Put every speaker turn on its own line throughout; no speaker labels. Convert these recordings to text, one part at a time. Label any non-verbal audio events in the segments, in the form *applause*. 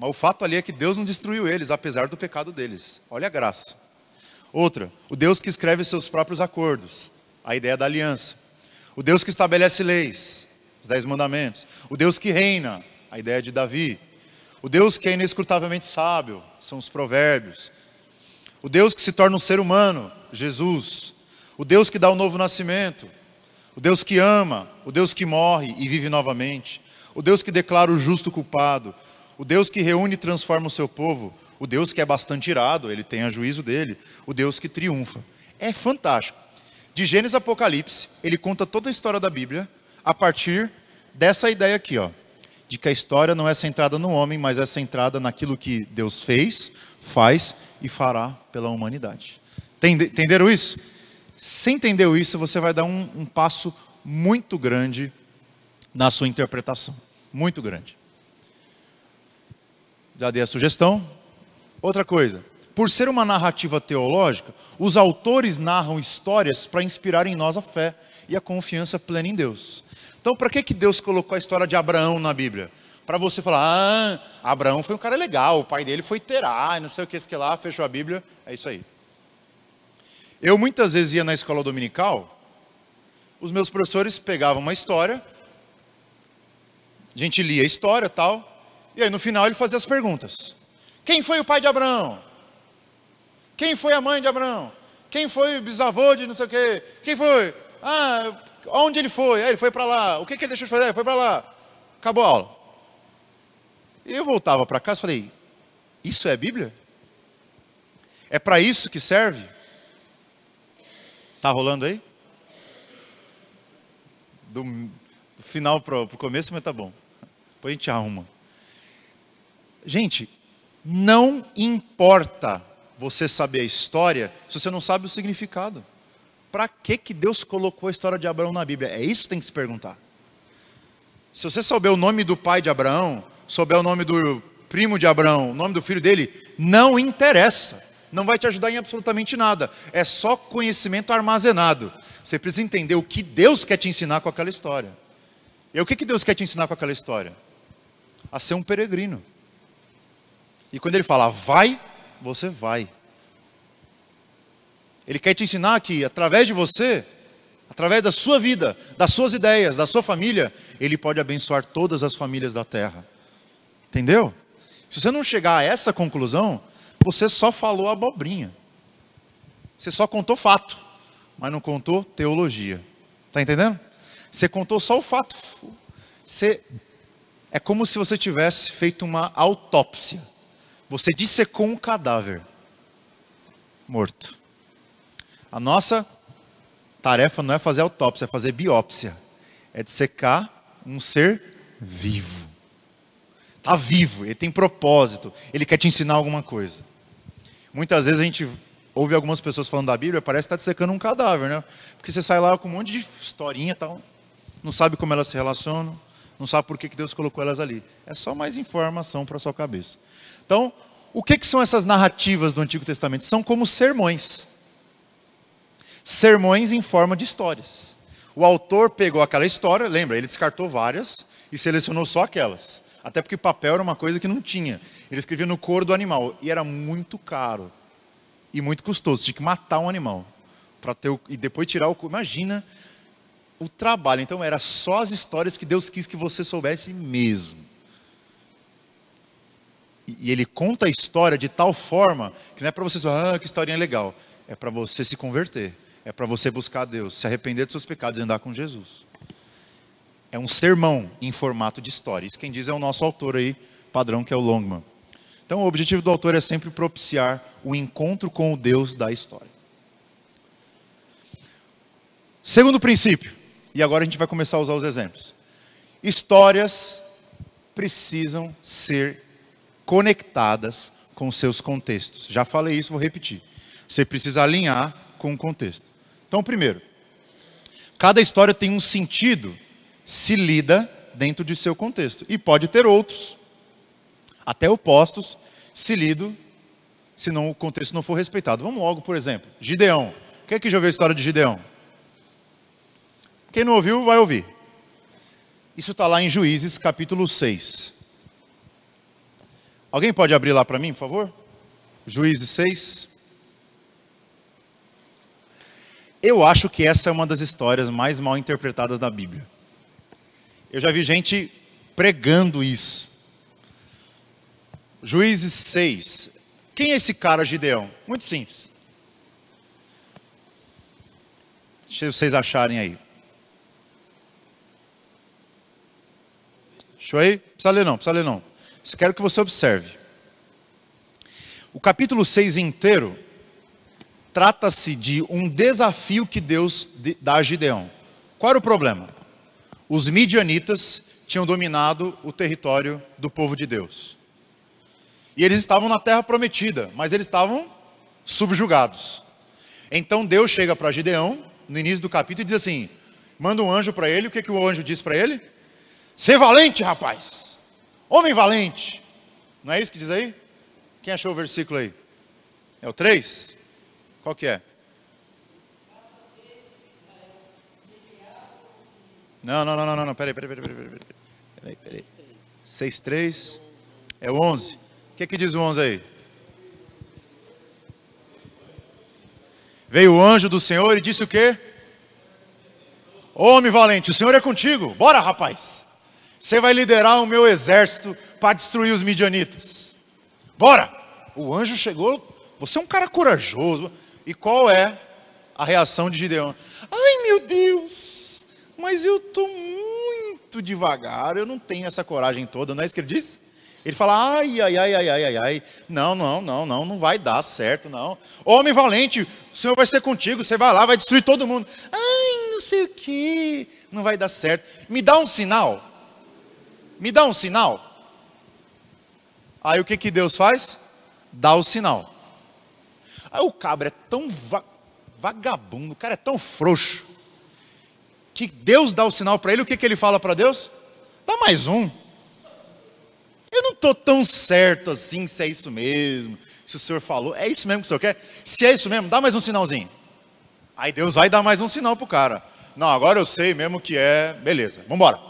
Mas o fato ali é que Deus não destruiu eles, apesar do pecado deles. Olha a graça. Outra, o Deus que escreve seus próprios acordos, a ideia da aliança. O Deus que estabelece leis, os dez mandamentos. O Deus que reina, a ideia de Davi. O Deus que é inescrutavelmente sábio, são os provérbios. O Deus que se torna um ser humano, Jesus. O Deus que dá o novo nascimento. O Deus que ama, o Deus que morre e vive novamente. O Deus que declara o justo culpado. O Deus que reúne e transforma o seu povo. O Deus que é bastante irado, ele tem a juízo dele. O Deus que triunfa. É fantástico. De Gênesis a Apocalipse, ele conta toda a história da Bíblia a partir dessa ideia aqui, ó de que a história não é centrada no homem, mas é centrada naquilo que Deus fez, faz e fará pela humanidade. Entenderam isso? Se entendeu isso, você vai dar um, um passo muito grande na sua interpretação. Muito grande. Já dei a sugestão. Outra coisa, por ser uma narrativa teológica, os autores narram histórias para inspirar em nós a fé e a confiança plena em Deus. Então, para que, que Deus colocou a história de Abraão na Bíblia? Para você falar, ah, Abraão foi um cara legal, o pai dele foi Terá, não sei o que, esse que lá, fechou a Bíblia, é isso aí. Eu muitas vezes ia na escola dominical, os meus professores pegavam uma história, a gente lia a história tal, e aí no final ele fazia as perguntas. Quem foi o pai de Abraão? Quem foi a mãe de Abraão? Quem foi o bisavô de não sei o quê? Quem foi? Ah, Onde ele foi? Ah, ele foi para lá. O que, que ele deixou de fazer? Ele foi para lá. Acabou a aula. E eu voltava para casa e falei: Isso é Bíblia? É para isso que serve? Está rolando aí? Do, do final para o começo, mas tá bom. Depois a gente arruma. Gente, não importa você saber a história se você não sabe o significado. Para que, que Deus colocou a história de Abraão na Bíblia? É isso que tem que se perguntar. Se você souber o nome do pai de Abraão, souber o nome do primo de Abraão, o nome do filho dele, não interessa. Não vai te ajudar em absolutamente nada. É só conhecimento armazenado. Você precisa entender o que Deus quer te ensinar com aquela história. E o que, que Deus quer te ensinar com aquela história? A ser um peregrino. E quando ele fala vai, você vai. Ele quer te ensinar que, através de você, através da sua vida, das suas ideias, da sua família, Ele pode abençoar todas as famílias da terra. Entendeu? Se você não chegar a essa conclusão, você só falou abobrinha. Você só contou fato, mas não contou teologia. Está entendendo? Você contou só o fato. Você... É como se você tivesse feito uma autópsia. Você dissecou um cadáver morto. A nossa tarefa não é fazer autópsia, é fazer biópsia. É dissecar um ser vivo. Está vivo, ele tem propósito, ele quer te ensinar alguma coisa. Muitas vezes a gente ouve algumas pessoas falando da Bíblia, parece que está dissecando um cadáver, né? Porque você sai lá com um monte de historinha tal, não sabe como elas se relacionam, não sabe por que Deus colocou elas ali. É só mais informação para sua cabeça. Então, o que, que são essas narrativas do Antigo Testamento? São como sermões sermões em forma de histórias. O autor pegou aquela história, lembra, ele descartou várias e selecionou só aquelas. Até porque papel era uma coisa que não tinha. Ele escrevia no couro do animal e era muito caro e muito custoso. Tinha que matar um animal para ter o, e depois tirar o. Imagina o trabalho. Então era só as histórias que Deus quis que você soubesse mesmo. E, ele conta a história de tal forma que não é para você falar, ah, que historinha legal. É para você se converter é para você buscar Deus, se arrepender dos seus pecados e andar com Jesus. É um sermão em formato de história. Isso quem diz é o nosso autor aí, padrão, que é o Longman. Então, o objetivo do autor é sempre propiciar o encontro com o Deus da história. Segundo princípio, e agora a gente vai começar a usar os exemplos. Histórias precisam ser conectadas com seus contextos. Já falei isso, vou repetir. Você precisa alinhar com o contexto. Então, primeiro, cada história tem um sentido se lida dentro de seu contexto. E pode ter outros, até opostos, se lido, se não, o contexto não for respeitado. Vamos logo, por exemplo, Gideão. Quem é que já ouviu a história de Gideão? Quem não ouviu, vai ouvir. Isso está lá em Juízes, capítulo 6. Alguém pode abrir lá para mim, por favor? Juízes 6. Eu acho que essa é uma das histórias mais mal interpretadas da Bíblia. Eu já vi gente pregando isso. Juízes 6. Quem é esse cara, Gideão? Muito simples. Deixa vocês acharem aí. Deixa aí? Precisa ler não, precisa ler não. Só quero que você observe. O capítulo 6 inteiro trata-se de um desafio que Deus dá a Gideão. Qual era o problema? Os midianitas tinham dominado o território do povo de Deus. E eles estavam na terra prometida, mas eles estavam subjugados. Então Deus chega para Gideão, no início do capítulo, e diz assim: manda um anjo para ele. O que, que o anjo diz para ele? Ser valente, rapaz. Homem valente. Não é isso que diz aí? Quem achou o versículo aí? É o 3? Qual que é? Não, não, não, não, não, não, peraí, peraí, peraí, peraí, peraí, peraí, peraí. 6, 3, é o 11. O que, que diz o 11 aí? Veio o anjo do Senhor e disse o quê? Homem valente, o Senhor é contigo. Bora, rapaz. Você vai liderar o meu exército para destruir os midianitas. Bora. O anjo chegou. Você é um cara corajoso. E qual é a reação de Gideão? Ai, meu Deus. Mas eu estou muito devagar. Eu não tenho essa coragem toda. Não é isso que ele disse? Ele fala, ai, ai, ai, ai, ai, ai, ai, não, não, não, não, não vai dar certo, não. Homem valente, o Senhor vai ser contigo, você vai lá, vai destruir todo mundo. Ai, não sei o que, não vai dar certo. Me dá um sinal, me dá um sinal. Aí o que, que Deus faz? Dá o sinal. Aí o cabra é tão va vagabundo, o cara é tão frouxo, que Deus dá o sinal para ele, o que, que ele fala para Deus? Dá mais um. Eu não estou tão certo assim se é isso mesmo, se o senhor falou, é isso mesmo que o senhor quer? Se é isso mesmo, dá mais um sinalzinho. Aí Deus vai dar mais um sinal para o cara. Não, agora eu sei mesmo que é, beleza, vamos embora.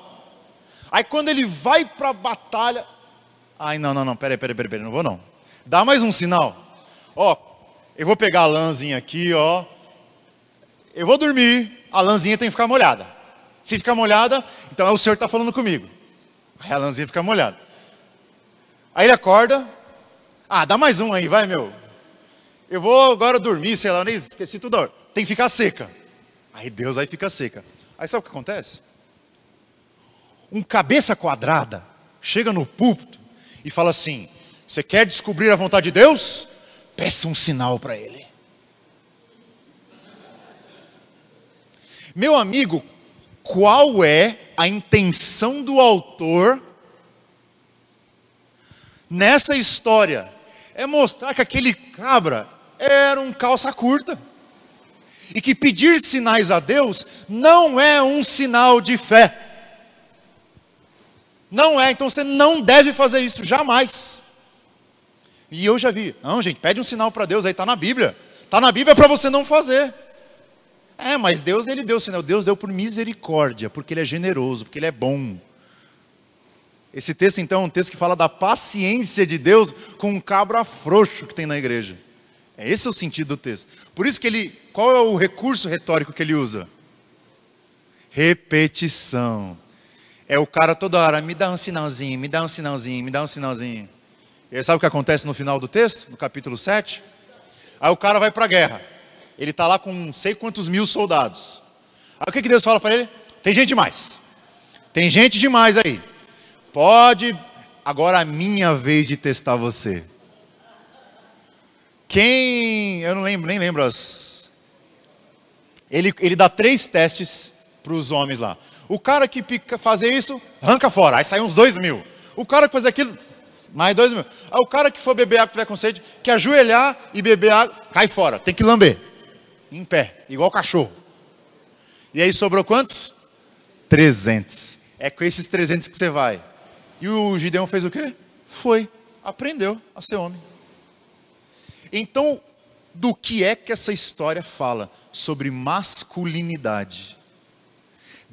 Aí quando ele vai para a batalha, ai não, não, não, peraí, peraí, peraí, peraí, não vou não. Dá mais um sinal. Ó, eu vou pegar a lãzinha aqui, ó. Eu vou dormir, a lãzinha tem que ficar molhada. Se ficar molhada, então é o senhor que está falando comigo. Aí a lãzinha fica molhada. Aí ele acorda. Ah, dá mais um aí, vai, meu. Eu vou agora dormir, sei lá, nem esqueci tudo. Tem que ficar seca. Aí Deus aí fica seca. Aí sabe o que acontece? Um cabeça quadrada chega no púlpito e fala assim: Você quer descobrir a vontade de Deus? Peça um sinal para Ele. Meu amigo, qual é a intenção do autor nessa história é mostrar que aquele cabra era um calça curta. E que pedir sinais a Deus não é um sinal de fé. Não é, então você não deve fazer isso jamais. E eu já vi, não, gente, pede um sinal para Deus, aí está na Bíblia. Está na Bíblia para você não fazer. É, mas Deus, ele deu sinal. Deus deu por misericórdia, porque ele é generoso, porque ele é bom. Esse texto, então, é um texto que fala da paciência de Deus com um cabra frouxo que tem na igreja. É esse é o sentido do texto. Por isso que ele, qual é o recurso retórico que ele usa? Repetição. É o cara toda hora, me dá um sinalzinho, me dá um sinalzinho, me dá um sinalzinho. E aí, sabe o que acontece no final do texto, no capítulo 7? Aí o cara vai para a guerra. Ele está lá com não sei quantos mil soldados. Aí o que, que Deus fala para ele? Tem gente demais. Tem gente demais aí. Pode, agora a minha vez de testar você. Quem, eu não lembro, nem lembro as. Ele, ele dá três testes para os homens lá. O cara que pica, fazer isso, arranca fora, aí sai uns dois mil. O cara que fazer aquilo, mais dois mil. Aí o cara que for beber água, tiver com sede, que ajoelhar e beber água, cai fora, tem que lamber. Em pé, igual cachorro. E aí sobrou quantos? 300. É com esses 300 que você vai. E o Gideão fez o quê? Foi, aprendeu a ser homem. Então, do que é que essa história fala? Sobre masculinidade.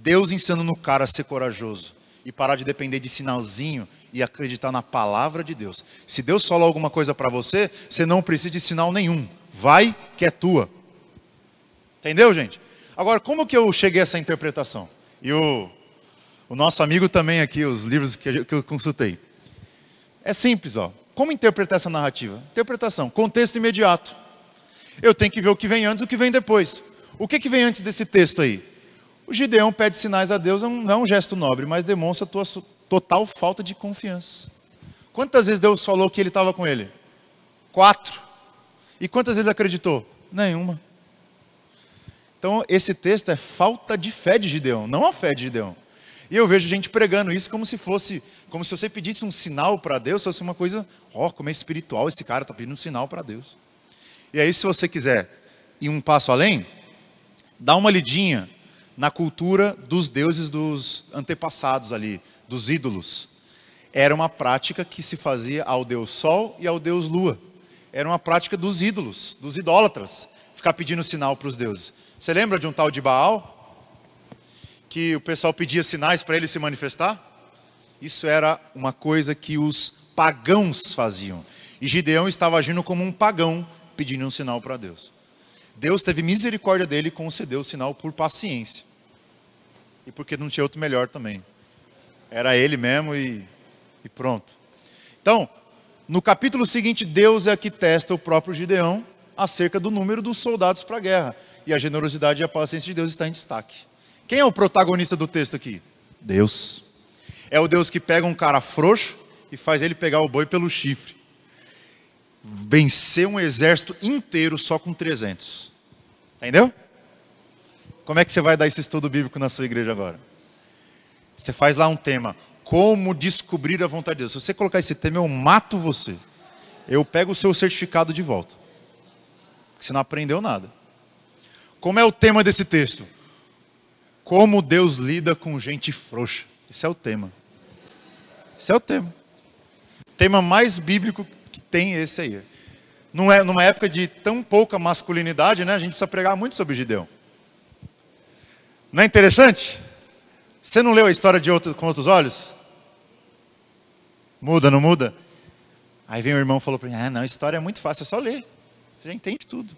Deus ensinando no cara a ser corajoso e parar de depender de sinalzinho e acreditar na palavra de Deus. Se Deus falou alguma coisa para você, você não precisa de sinal nenhum. Vai que é tua. Entendeu, gente? Agora, como que eu cheguei a essa interpretação? E o, o nosso amigo também aqui, os livros que eu consultei. É simples, ó. Como interpretar essa narrativa? Interpretação, contexto imediato. Eu tenho que ver o que vem antes e o que vem depois. O que, que vem antes desse texto aí? O Gideão pede sinais a Deus, não é um gesto nobre, mas demonstra a tua total falta de confiança. Quantas vezes Deus falou que ele estava com ele? Quatro. E quantas vezes acreditou? Nenhuma. Então, esse texto é falta de fé de Gideão, não a fé de Gideão. E eu vejo gente pregando isso como se fosse, como se você pedisse um sinal para Deus, fosse uma coisa, ó, oh, como é espiritual esse cara está pedindo um sinal para Deus. E aí, se você quiser ir um passo além, dá uma lidinha na cultura dos deuses dos antepassados ali, dos ídolos. Era uma prática que se fazia ao deus Sol e ao deus Lua. Era uma prática dos ídolos, dos idólatras, ficar pedindo sinal para os deuses. Você lembra de um tal de Baal? Que o pessoal pedia sinais para ele se manifestar? Isso era uma coisa que os pagãos faziam. E Gideão estava agindo como um pagão, pedindo um sinal para Deus. Deus teve misericórdia dele e concedeu o sinal por paciência. E porque não tinha outro melhor também. Era ele mesmo e, e pronto. Então, no capítulo seguinte, Deus é que testa o próprio Gideão acerca do número dos soldados para a guerra. E a generosidade e a paciência de Deus está em destaque. Quem é o protagonista do texto aqui? Deus. É o Deus que pega um cara frouxo e faz ele pegar o boi pelo chifre. Vencer um exército inteiro só com 300. Entendeu? Como é que você vai dar esse estudo bíblico na sua igreja agora? Você faz lá um tema, como descobrir a vontade de Deus. Se você colocar esse tema, eu mato você. Eu pego o seu certificado de volta. Você não aprendeu nada. Como é o tema desse texto? Como Deus lida com gente frouxa. Esse é o tema. Esse é o tema. O tema mais bíblico que tem esse aí. Não é, numa época de tão pouca masculinidade, né? A gente precisa pregar muito sobre Gideão. Não é interessante? Você não leu a história de outro, com outros olhos? Muda, não muda? Aí vem o irmão e falou para mim: Ah, não, a história é muito fácil, é só ler. Você já entende tudo.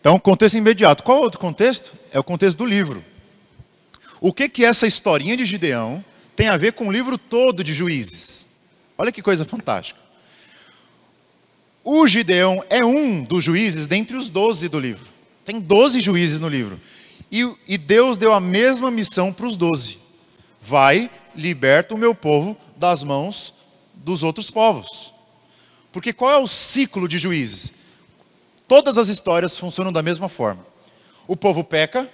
Então, contexto imediato. Qual é outro contexto? É o contexto do livro. O que que essa historinha de Gideão tem a ver com o livro todo de Juízes? Olha que coisa fantástica. O Gideão é um dos juízes dentre os doze do livro. Tem doze juízes no livro. E, e Deus deu a mesma missão para os doze: vai, liberta o meu povo das mãos dos outros povos. Porque qual é o ciclo de juízes? Todas as histórias funcionam da mesma forma. O povo peca,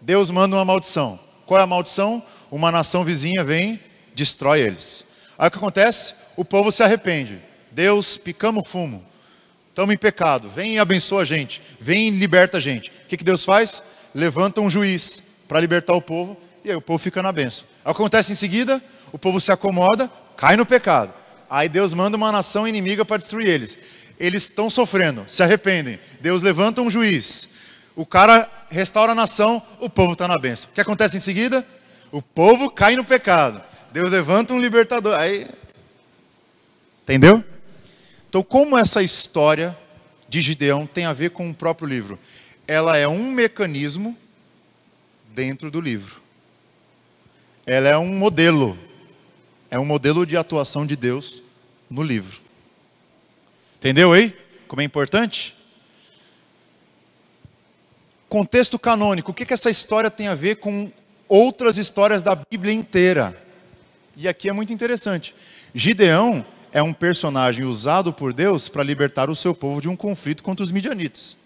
Deus manda uma maldição. Qual é a maldição? Uma nação vizinha vem, destrói eles. Aí o que acontece? O povo se arrepende. Deus, picamos fumo. Estamos em pecado. Vem e abençoa a gente. Vem e liberta a gente. O que, que Deus faz? Levanta um juiz para libertar o povo, e aí o povo fica na benção. Acontece em seguida, o povo se acomoda, cai no pecado. Aí Deus manda uma nação inimiga para destruir eles. Eles estão sofrendo, se arrependem. Deus levanta um juiz. O cara restaura a nação, o povo está na benção. O que acontece em seguida? O povo cai no pecado. Deus levanta um libertador. Aí. Entendeu? Então, como essa história de Gideão tem a ver com o próprio livro? Ela é um mecanismo dentro do livro. Ela é um modelo. É um modelo de atuação de Deus no livro. Entendeu aí? Como é importante? Contexto canônico. O que, que essa história tem a ver com outras histórias da Bíblia inteira? E aqui é muito interessante. Gideão é um personagem usado por Deus para libertar o seu povo de um conflito contra os midianitas.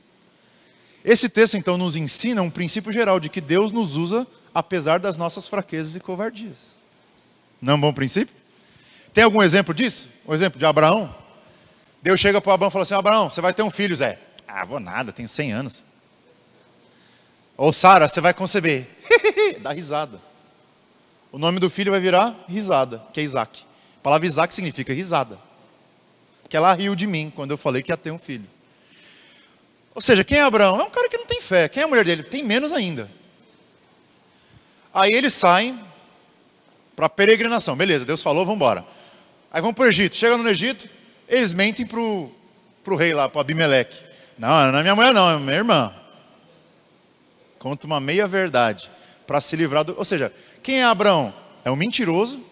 Esse texto então nos ensina um princípio geral de que Deus nos usa apesar das nossas fraquezas e covardias. Não é um bom princípio? Tem algum exemplo disso? Um exemplo de Abraão? Deus chega para Abraão e fala assim: Abraão, você vai ter um filho, Zé. Ah, vou nada, tenho 100 anos. Ou Sara, você vai conceber. *laughs* Dá risada. O nome do filho vai virar risada, que é Isaac. A palavra Isaac significa risada. Porque ela riu de mim quando eu falei que ia ter um filho. Ou seja, quem é Abraão? É um cara que não tem fé. Quem é a mulher dele? Tem menos ainda. Aí eles saem para peregrinação. Beleza, Deus falou, vamos embora. Aí vão para o Egito. Chega no Egito, eles mentem para o rei lá, para Abimeleque. Não, não é minha mulher não, é minha irmã. Conta uma meia verdade para se livrar do... Ou seja, quem é Abraão? É um mentiroso,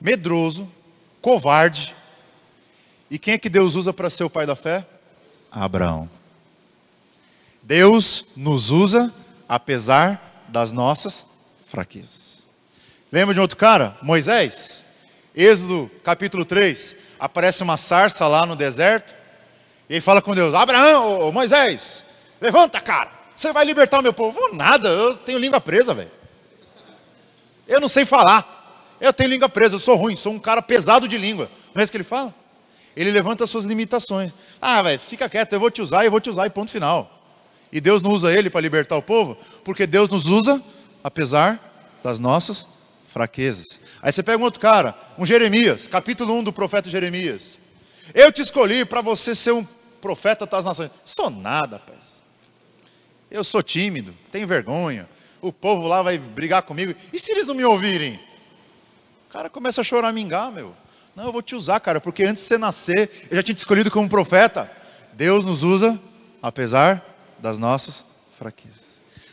medroso, covarde. E quem é que Deus usa para ser o pai da fé? Abraão. Deus nos usa apesar das nossas fraquezas. Lembra de outro cara? Moisés? Êxodo capítulo 3. Aparece uma sarça lá no deserto. E ele fala com Deus: Abraão, ô, Moisés, levanta, cara. Você vai libertar o meu povo? Vou nada, eu tenho língua presa, velho. Eu não sei falar. Eu tenho língua presa, eu sou ruim, sou um cara pesado de língua. Não é isso que ele fala? Ele levanta as suas limitações. Ah, velho, fica quieto, eu vou te usar, eu vou te usar e ponto final. E Deus não usa ele para libertar o povo, porque Deus nos usa apesar das nossas fraquezas. Aí você pega um outro cara, um Jeremias, capítulo 1 do profeta Jeremias. Eu te escolhi para você ser um profeta das nações. Sou nada, rapaz. Eu sou tímido, tenho vergonha. O povo lá vai brigar comigo. E se eles não me ouvirem? O cara começa a choramingar, meu. Não, eu vou te usar, cara, porque antes de você nascer, eu já tinha te escolhido como profeta. Deus nos usa, apesar das nossas fraquezas.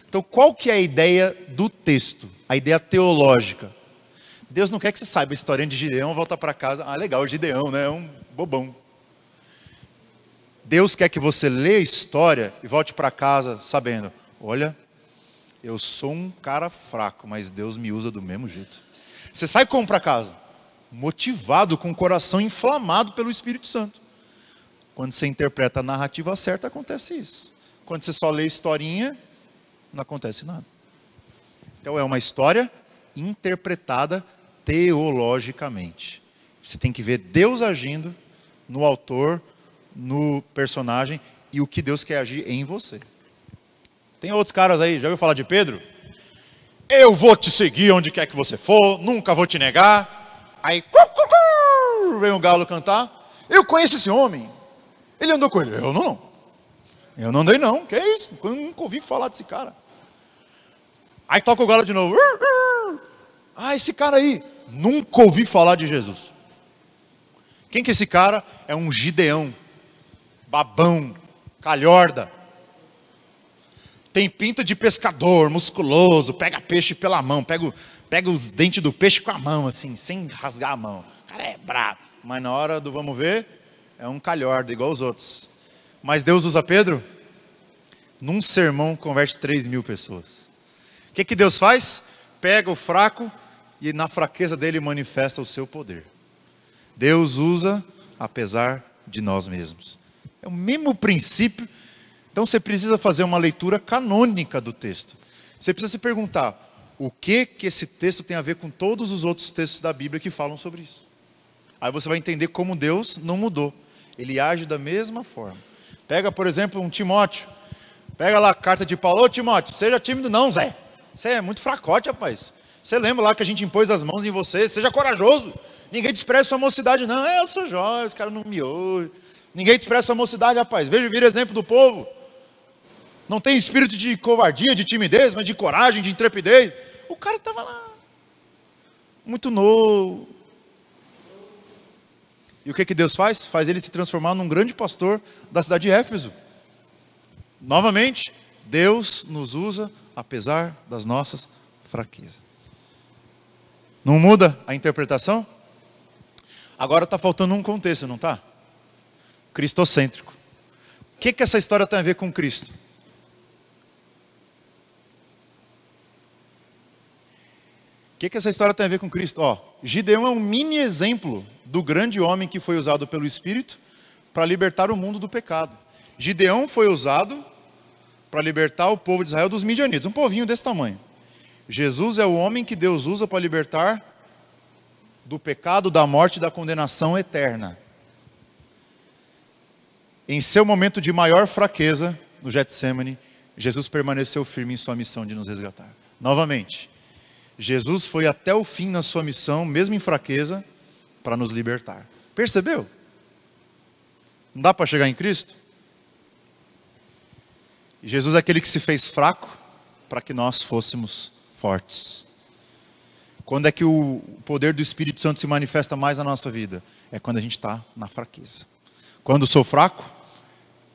Então, qual que é a ideia do texto? A ideia teológica. Deus não quer que você saiba a história de Gideão, volta para casa. Ah, legal, Gideão, né? É um bobão. Deus quer que você lê a história e volte para casa sabendo: olha, eu sou um cara fraco, mas Deus me usa do mesmo jeito. Você sai como para casa? Motivado, com o coração inflamado pelo Espírito Santo. Quando você interpreta a narrativa certa, acontece isso. Quando você só lê historinha, não acontece nada. Então é uma história interpretada teologicamente. Você tem que ver Deus agindo no autor, no personagem e o que Deus quer agir em você. Tem outros caras aí, já ouviu falar de Pedro? Eu vou te seguir onde quer que você for, nunca vou te negar. Aí, vem o galo cantar. Eu conheço esse homem. Ele andou com ele. Eu não, não. Eu não andei, não. Que é isso? Eu nunca ouvi falar desse cara. Aí toca o galo de novo. Ah, esse cara aí. Nunca ouvi falar de Jesus. Quem que é esse cara? É um gideão. Babão. Calhorda tem pinta de pescador, musculoso, pega peixe pela mão, pega, pega os dentes do peixe com a mão, assim, sem rasgar a mão. O cara é brabo. Mas na hora do vamos ver, é um calhorda, igual os outros. Mas Deus usa Pedro? Num sermão converte 3 mil pessoas. O que, que Deus faz? Pega o fraco e na fraqueza dele manifesta o seu poder. Deus usa apesar de nós mesmos. É o mesmo princípio então você precisa fazer uma leitura canônica do texto. Você precisa se perguntar: o que que esse texto tem a ver com todos os outros textos da Bíblia que falam sobre isso? Aí você vai entender como Deus não mudou. Ele age da mesma forma. Pega, por exemplo, um Timóteo. Pega lá a carta de Paulo. Ô Timóteo, seja tímido não, Zé. Você é muito fracote, rapaz. Você lembra lá que a gente impôs as mãos em você? Seja corajoso. Ninguém despreza sua mocidade, não. É, eu sou jovem, os caras não me ouvem. Ninguém despreza sua mocidade, rapaz. Veja vir exemplo do povo. Não tem espírito de covardia, de timidez, mas de coragem, de intrepidez. O cara estava lá, muito novo. E o que, que Deus faz? Faz ele se transformar num grande pastor da cidade de Éfeso. Novamente, Deus nos usa apesar das nossas fraquezas. Não muda a interpretação? Agora está faltando um contexto, não está? Cristocêntrico. O que, que essa história tem a ver com Cristo? Que, que essa história tem a ver com Cristo? Ó, Gideão é um mini exemplo do grande homem que foi usado pelo Espírito para libertar o mundo do pecado. Gideão foi usado para libertar o povo de Israel dos midianitas, um povinho desse tamanho. Jesus é o homem que Deus usa para libertar do pecado, da morte e da condenação eterna. Em seu momento de maior fraqueza, no Getsemane, Jesus permaneceu firme em sua missão de nos resgatar. Novamente, Jesus foi até o fim na sua missão, mesmo em fraqueza, para nos libertar. Percebeu? Não dá para chegar em Cristo? Jesus é aquele que se fez fraco para que nós fôssemos fortes. Quando é que o poder do Espírito Santo se manifesta mais na nossa vida? É quando a gente está na fraqueza. Quando sou fraco,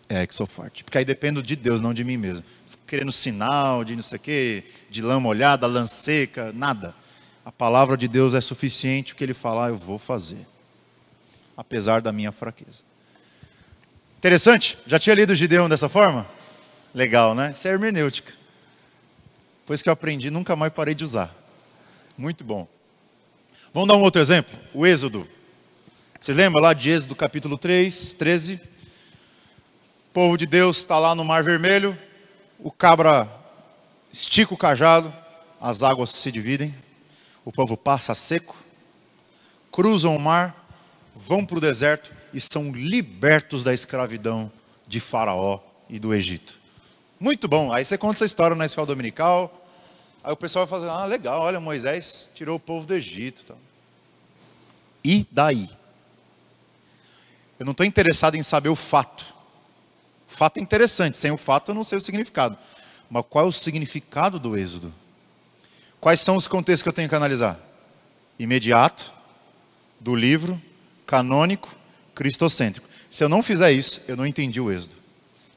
é que sou forte. Porque aí dependo de Deus, não de mim mesmo. Querendo sinal de não sei o quê, de lã molhada, lã seca, nada. A palavra de Deus é suficiente, o que ele falar eu vou fazer. Apesar da minha fraqueza. Interessante? Já tinha lido Gideão dessa forma? Legal, né? Isso é hermenêutica. Depois que eu aprendi, nunca mais parei de usar. Muito bom. Vamos dar um outro exemplo? O Êxodo. Você lembra lá de Êxodo capítulo 3, 13? O povo de Deus está lá no Mar Vermelho, o cabra estica o cajado, as águas se dividem, o povo passa seco, cruzam o mar, vão para o deserto e são libertos da escravidão de Faraó e do Egito. Muito bom. Aí você conta essa história na escola dominical. Aí o pessoal vai fazer, ah, legal, olha, Moisés tirou o povo do Egito. E daí? Eu não estou interessado em saber o fato. Fato é interessante, sem o fato eu não sei o significado. Mas qual é o significado do êxodo? Quais são os contextos que eu tenho que analisar? Imediato, do livro, canônico, cristocêntrico. Se eu não fizer isso, eu não entendi o êxodo.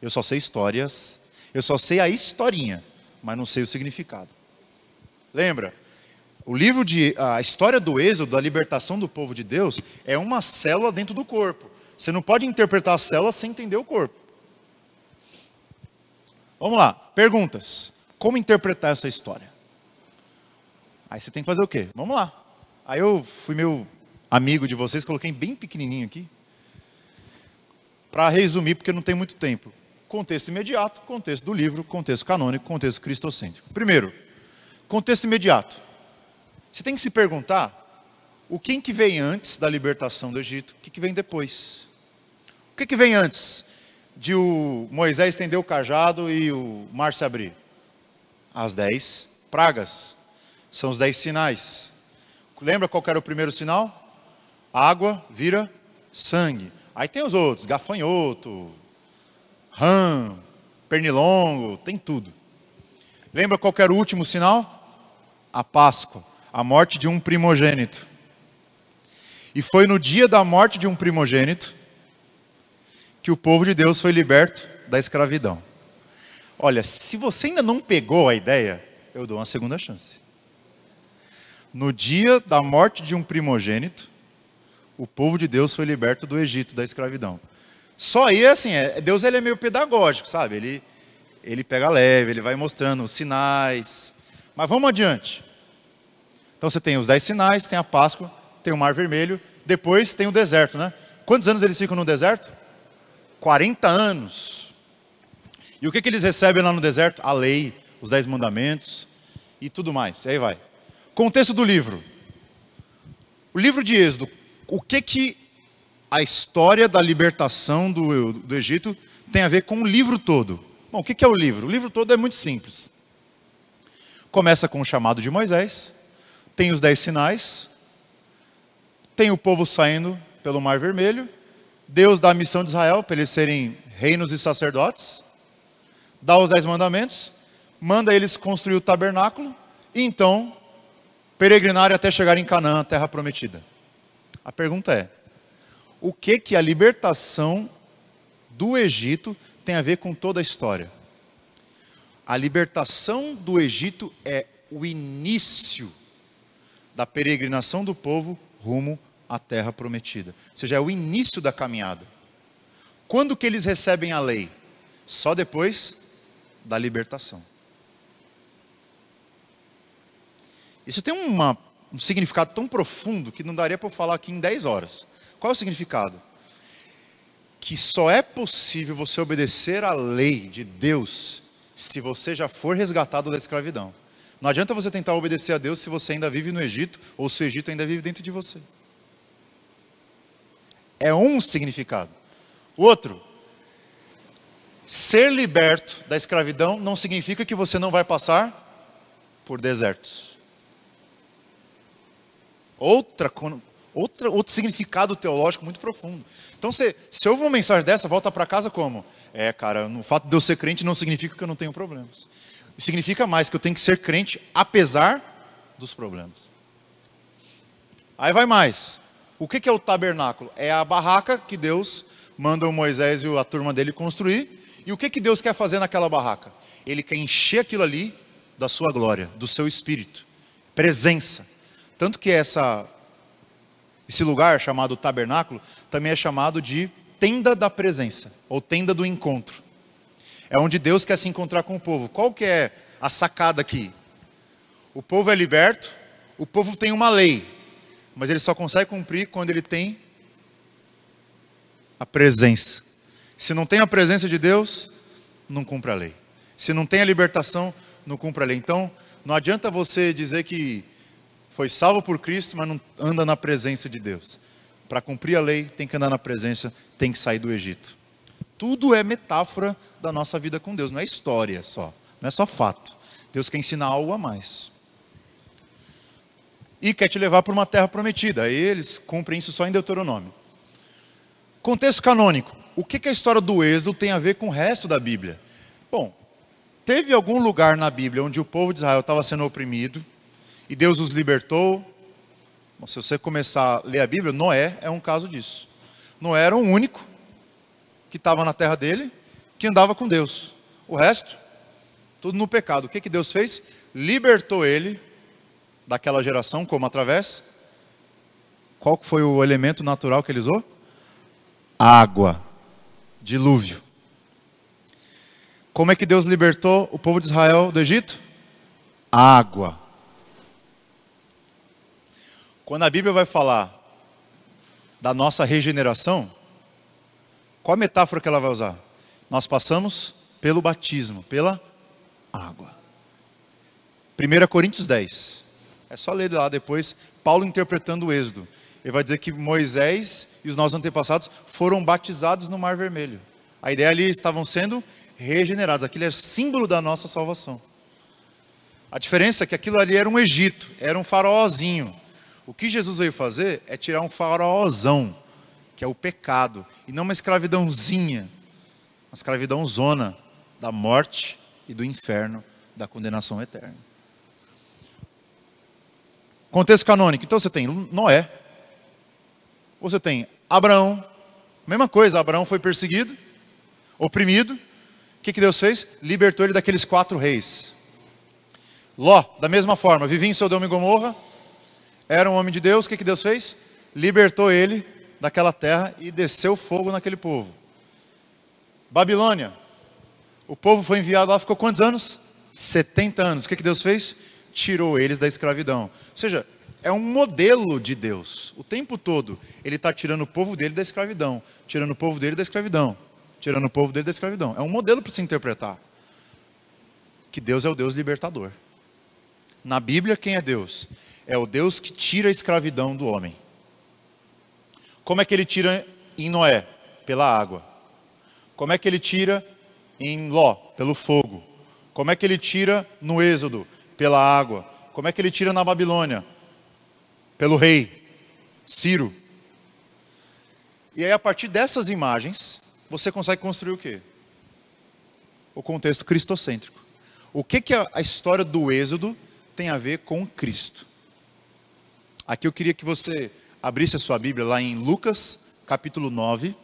Eu só sei histórias, eu só sei a historinha, mas não sei o significado. Lembra? O livro de a história do êxodo, da libertação do povo de Deus, é uma célula dentro do corpo. Você não pode interpretar a célula sem entender o corpo. Vamos lá, perguntas. Como interpretar essa história? Aí você tem que fazer o quê? Vamos lá. Aí eu fui meu amigo de vocês, coloquei bem pequenininho aqui. Para resumir, porque não tem muito tempo. Contexto imediato, contexto do livro, contexto canônico, contexto cristocêntrico. Primeiro, contexto imediato. Você tem que se perguntar o que, que vem antes da libertação do Egito, o que, que vem depois. O que, que vem antes? De o Moisés estender o cajado e o mar se abrir? As dez pragas. São os dez sinais. Lembra qual era o primeiro sinal? Água vira sangue. Aí tem os outros, gafanhoto, rã, pernilongo, tem tudo. Lembra qual era o último sinal? A Páscoa, a morte de um primogênito. E foi no dia da morte de um primogênito que o povo de Deus foi liberto da escravidão. Olha, se você ainda não pegou a ideia, eu dou uma segunda chance. No dia da morte de um primogênito, o povo de Deus foi liberto do Egito, da escravidão. Só aí, assim, é, Deus ele é meio pedagógico, sabe? Ele, ele pega leve, ele vai mostrando os sinais. Mas vamos adiante. Então você tem os dez sinais, tem a Páscoa, tem o Mar Vermelho, depois tem o deserto, né? Quantos anos eles ficam no deserto? 40 anos. E o que, que eles recebem lá no deserto? A lei, os dez mandamentos e tudo mais. E aí vai. Contexto do livro. O livro de Êxodo. O que que a história da libertação do, do Egito tem a ver com o livro todo? Bom, o que, que é o livro? O livro todo é muito simples. Começa com o chamado de Moisés, tem os dez sinais, tem o povo saindo pelo Mar Vermelho, Deus dá a missão de Israel para eles serem reinos e sacerdotes, dá os dez mandamentos, manda eles construir o tabernáculo e então peregrinarem até chegar em Canaã, a terra prometida. A pergunta é: o que que a libertação do Egito tem a ver com toda a história? A libertação do Egito é o início da peregrinação do povo rumo a terra prometida. Ou seja, é o início da caminhada. Quando que eles recebem a lei? Só depois da libertação. Isso tem uma, um significado tão profundo que não daria para eu falar aqui em 10 horas. Qual é o significado? Que só é possível você obedecer à lei de Deus se você já for resgatado da escravidão. Não adianta você tentar obedecer a Deus se você ainda vive no Egito ou se o Egito ainda vive dentro de você. É um significado. Outro, ser liberto da escravidão não significa que você não vai passar por desertos. Outra, outra, outro significado teológico muito profundo. Então, se, se houve uma mensagem dessa, volta para casa como? É, cara, no fato de eu ser crente não significa que eu não tenho problemas. Significa mais que eu tenho que ser crente apesar dos problemas. Aí vai mais. O que é o tabernáculo? É a barraca que Deus manda o Moisés e a turma dele construir. E o que, que Deus quer fazer naquela barraca? Ele quer encher aquilo ali da sua glória, do seu espírito, presença. Tanto que essa, esse lugar chamado tabernáculo também é chamado de tenda da presença, ou tenda do encontro. É onde Deus quer se encontrar com o povo. Qual que é a sacada aqui? O povo é liberto, o povo tem uma lei, mas ele só consegue cumprir quando ele tem a presença. Se não tem a presença de Deus, não cumpre a lei. Se não tem a libertação, não cumpre a lei. Então, não adianta você dizer que foi salvo por Cristo, mas não anda na presença de Deus. Para cumprir a lei, tem que andar na presença, tem que sair do Egito. Tudo é metáfora da nossa vida com Deus, não é história só, não é só fato. Deus quer ensinar algo a mais. E quer te levar para uma terra prometida. Eles cumprem isso só em Deuteronômio. Contexto canônico. O que, que a história do Êxodo tem a ver com o resto da Bíblia? Bom, teve algum lugar na Bíblia onde o povo de Israel estava sendo oprimido e Deus os libertou. Bom, se você começar a ler a Bíblia, Noé é um caso disso. Noé era o único que estava na terra dele que andava com Deus. O resto, tudo no pecado. O que, que Deus fez? Libertou ele daquela geração, como através? Qual foi o elemento natural que ele usou? água, dilúvio. Como é que Deus libertou o povo de Israel do Egito? Água. Quando a Bíblia vai falar da nossa regeneração, qual a metáfora que ela vai usar? Nós passamos pelo batismo, pela água. 1 Coríntios 10. É só ler lá depois, Paulo interpretando o Êxodo. Ele vai dizer que Moisés e os nossos antepassados foram batizados no Mar Vermelho. A ideia ali estavam sendo regenerados. Aquilo é símbolo da nossa salvação. A diferença é que aquilo ali era um Egito, era um faraózinho. O que Jesus veio fazer é tirar um faraózão, que é o pecado, e não uma escravidãozinha, uma escravidão zona da morte e do inferno, da condenação eterna. Contexto canônico. Então você tem Noé, você tem Abraão, mesma coisa, Abraão foi perseguido, oprimido. O que, que Deus fez? Libertou ele daqueles quatro reis. Ló, da mesma forma, vivia em Sodoma e Gomorra, era um homem de Deus, o que, que Deus fez? Libertou ele daquela terra e desceu fogo naquele povo. Babilônia, o povo foi enviado lá, ficou quantos anos? 70 anos. O que, que Deus fez? Tirou eles da escravidão. Ou seja, é um modelo de Deus. O tempo todo ele está tirando o povo dele da escravidão, tirando o povo dele da escravidão, tirando o povo dele da escravidão. É um modelo para se interpretar. Que Deus é o Deus libertador. Na Bíblia, quem é Deus? É o Deus que tira a escravidão do homem. Como é que ele tira em Noé? Pela água. Como é que ele tira em Ló? Pelo fogo. Como é que ele tira no Êxodo? Pela água. Como é que ele tira na Babilônia? pelo rei Ciro. E aí, a partir dessas imagens, você consegue construir o quê? O contexto cristocêntrico. O que, que a, história do Êxodo tem a ver com Cristo? Aqui eu queria que você abrisse a sua Bíblia lá em Lucas, capítulo 9.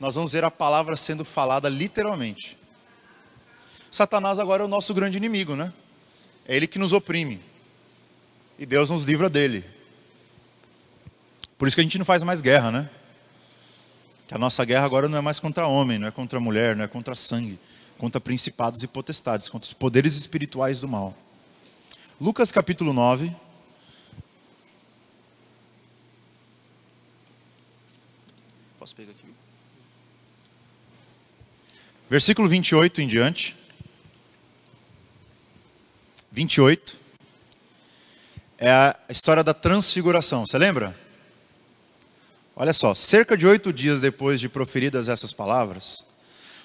Nós vamos ver a palavra sendo falada literalmente. Satanás agora é o nosso grande inimigo, né? É ele que nos oprime. E Deus nos livra dele. Por isso que a gente não faz mais guerra, né? Que a nossa guerra agora não é mais contra homem, não é contra mulher, não é contra sangue, contra principados e potestades, contra os poderes espirituais do mal. Lucas capítulo 9. Posso pegar aqui? Versículo 28 em diante. 28 é a história da transfiguração. Você lembra? Olha só, cerca de oito dias depois de proferidas essas palavras,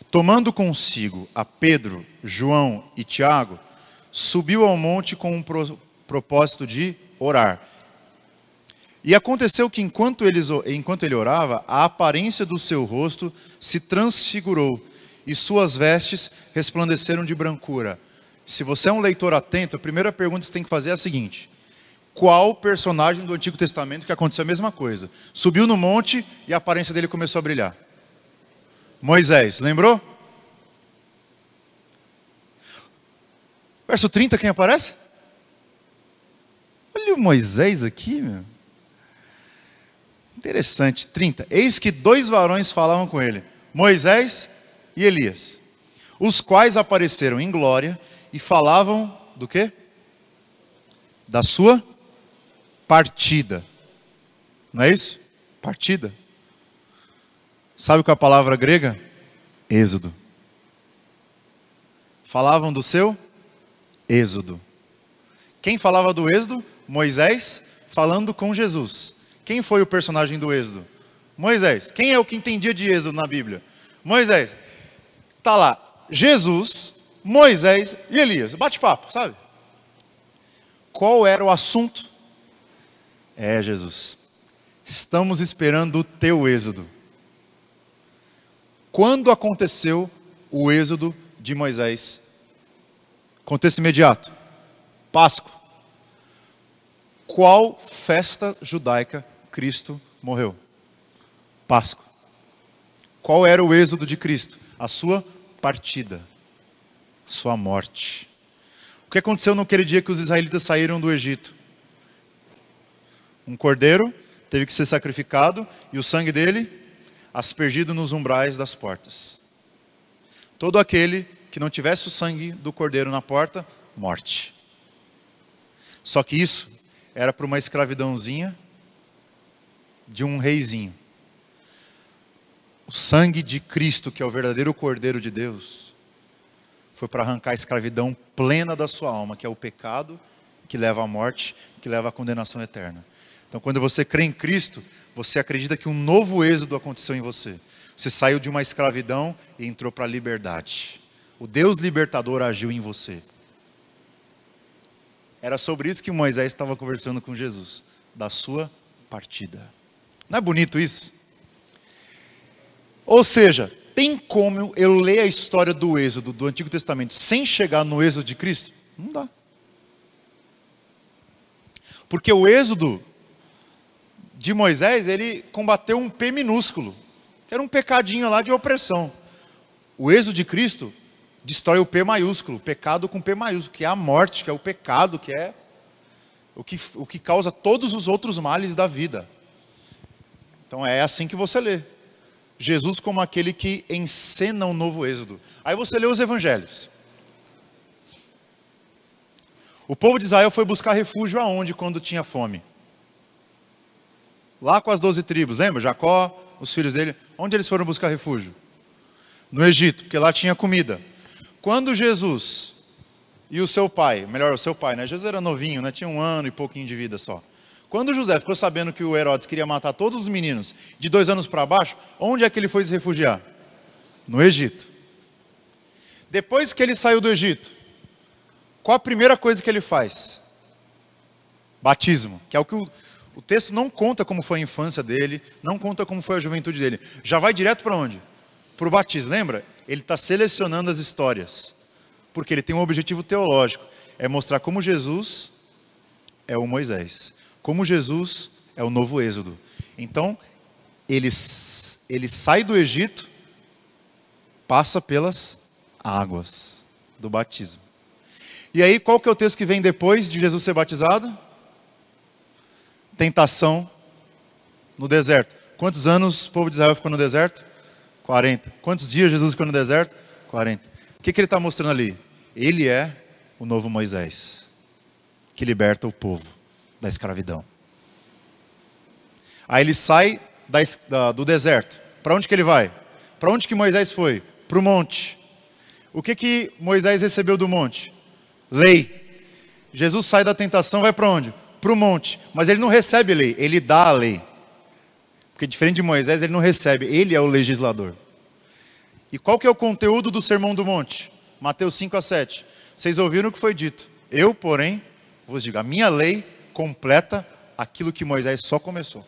tomando consigo a Pedro, João e Tiago, subiu ao monte com um pro, propósito de orar. E aconteceu que enquanto, eles, enquanto ele orava, a aparência do seu rosto se transfigurou e suas vestes resplandeceram de brancura. Se você é um leitor atento, a primeira pergunta que você tem que fazer é a seguinte: qual personagem do Antigo Testamento que aconteceu a mesma coisa? Subiu no monte e a aparência dele começou a brilhar. Moisés, lembrou? Verso 30, quem aparece? Olha o Moisés aqui, meu. Interessante, 30. Eis que dois varões falavam com ele, Moisés e Elias, os quais apareceram em glória e falavam do quê? Da sua partida. Não é isso? Partida. Sabe qual é a palavra grega? Êxodo. Falavam do seu êxodo. Quem falava do êxodo? Moisés falando com Jesus. Quem foi o personagem do êxodo? Moisés. Quem é o que entendia de êxodo na Bíblia? Moisés. Tá lá, Jesus, Moisés e Elias. Bate-papo, sabe? Qual era o assunto? É, Jesus. Estamos esperando o teu êxodo. Quando aconteceu o êxodo de Moisés? Contexto imediato. Páscoa. Qual festa judaica Cristo morreu? Páscoa. Qual era o êxodo de Cristo? A sua partida, sua morte. O que aconteceu naquele dia que os israelitas saíram do Egito? Um cordeiro teve que ser sacrificado e o sangue dele aspergido nos umbrais das portas. Todo aquele que não tivesse o sangue do cordeiro na porta, morte. Só que isso era para uma escravidãozinha de um reizinho. O sangue de Cristo, que é o verdadeiro cordeiro de Deus, foi para arrancar a escravidão plena da sua alma, que é o pecado que leva à morte, que leva à condenação eterna. Então, quando você crê em Cristo, você acredita que um novo êxodo aconteceu em você. Você saiu de uma escravidão e entrou para a liberdade. O Deus libertador agiu em você. Era sobre isso que Moisés estava conversando com Jesus, da sua partida. Não é bonito isso? Ou seja, tem como eu ler a história do Êxodo do Antigo Testamento sem chegar no Êxodo de Cristo? Não dá. Porque o Êxodo de Moisés, ele combateu um P minúsculo, que era um pecadinho lá de opressão. O Êxodo de Cristo destrói o P maiúsculo, pecado com P maiúsculo, que é a morte, que é o pecado, que é o que, o que causa todos os outros males da vida. Então é assim que você lê. Jesus como aquele que encena um novo êxodo. Aí você lê os evangelhos. O povo de Israel foi buscar refúgio aonde quando tinha fome? Lá com as doze tribos, lembra? Jacó, os filhos dele. Onde eles foram buscar refúgio? No Egito, porque lá tinha comida. Quando Jesus e o seu pai, melhor, o seu pai, né? Jesus era novinho, né? Tinha um ano e pouquinho de vida só. Quando José ficou sabendo que o Herodes queria matar todos os meninos de dois anos para baixo, onde é que ele foi se refugiar? No Egito. Depois que ele saiu do Egito, qual a primeira coisa que ele faz? Batismo, que é o que o, o texto não conta como foi a infância dele, não conta como foi a juventude dele. Já vai direto para onde? Para o batismo. Lembra? ele está selecionando as histórias, porque ele tem um objetivo teológico: é mostrar como Jesus é o Moisés, como Jesus é o novo Êxodo. Então, ele, ele sai do Egito, passa pelas águas do batismo. E aí, qual que é o texto que vem depois de Jesus ser batizado? Tentação no deserto. Quantos anos o povo de Israel ficou no deserto? 40. Quantos dias Jesus ficou no deserto? 40. O que, que ele está mostrando ali? Ele é o novo Moisés, que liberta o povo da escravidão. Aí ele sai da, da, do deserto. Para onde que ele vai? Para onde que Moisés foi? Para o monte. O que que Moisés recebeu do monte? Lei. Jesus sai da tentação, vai para onde? Para o monte. Mas ele não recebe lei, ele dá a lei. Porque diferente de Moisés, ele não recebe, ele é o legislador. E qual que é o conteúdo do Sermão do Monte? Mateus 5 a 7. Vocês ouviram o que foi dito. Eu, porém, vos digo, a minha lei completa aquilo que Moisés só começou.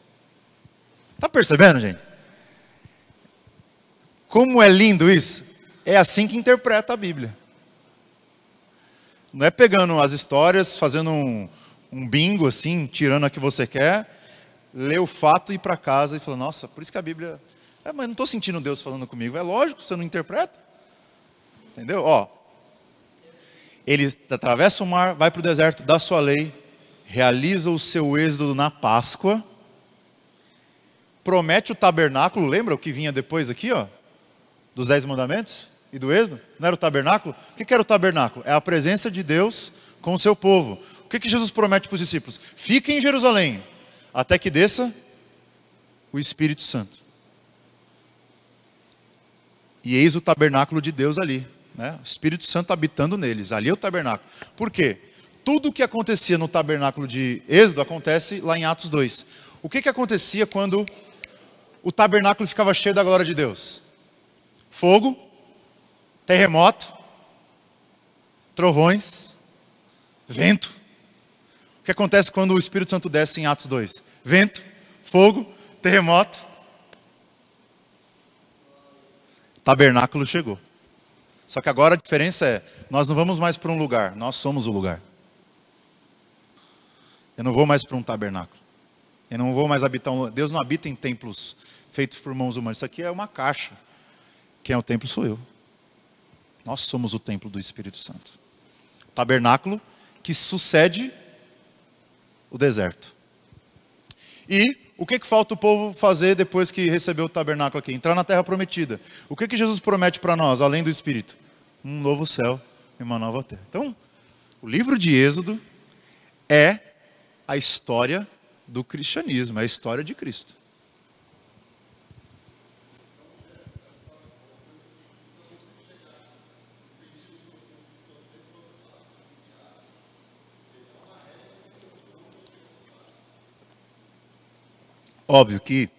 Está percebendo, gente? Como é lindo isso? É assim que interpreta a Bíblia. Não é pegando as histórias, fazendo um, um bingo assim, tirando a que você quer, ler o fato e ir para casa e falar, nossa, por isso que a Bíblia. É, mas não estou sentindo Deus falando comigo. É lógico, você não interpreta. Entendeu? Ó, ele atravessa o mar, vai para o deserto, dá sua lei, realiza o seu êxodo na Páscoa, promete o tabernáculo, lembra o que vinha depois aqui, ó? Dos Dez Mandamentos e do êxodo? Não era o tabernáculo? O que era o tabernáculo? É a presença de Deus com o seu povo. O que, Jesus promete para os discípulos? Fiquem em Jerusalém, até que desça o Espírito Santo. E eis o tabernáculo de Deus ali, né? o Espírito Santo habitando neles, ali é o tabernáculo. Por quê? Tudo o que acontecia no tabernáculo de Êxodo acontece lá em Atos 2. O que, que acontecia quando o tabernáculo ficava cheio da glória de Deus? Fogo, terremoto, trovões, vento. O que acontece quando o Espírito Santo desce em Atos 2? Vento, fogo, terremoto. Tabernáculo chegou. Só que agora a diferença é: nós não vamos mais para um lugar, nós somos o lugar. Eu não vou mais para um tabernáculo. Eu não vou mais habitar um. Deus não habita em templos feitos por mãos humanas. Isso aqui é uma caixa. Quem é o templo sou eu. Nós somos o templo do Espírito Santo. Tabernáculo que sucede o deserto. E o que, que falta o povo fazer depois que recebeu o tabernáculo aqui? Entrar na terra prometida. O que, que Jesus promete para nós, além do Espírito? Um novo céu e uma nova terra. Então, o livro de Êxodo é a história do cristianismo, é a história de Cristo. Óbvio que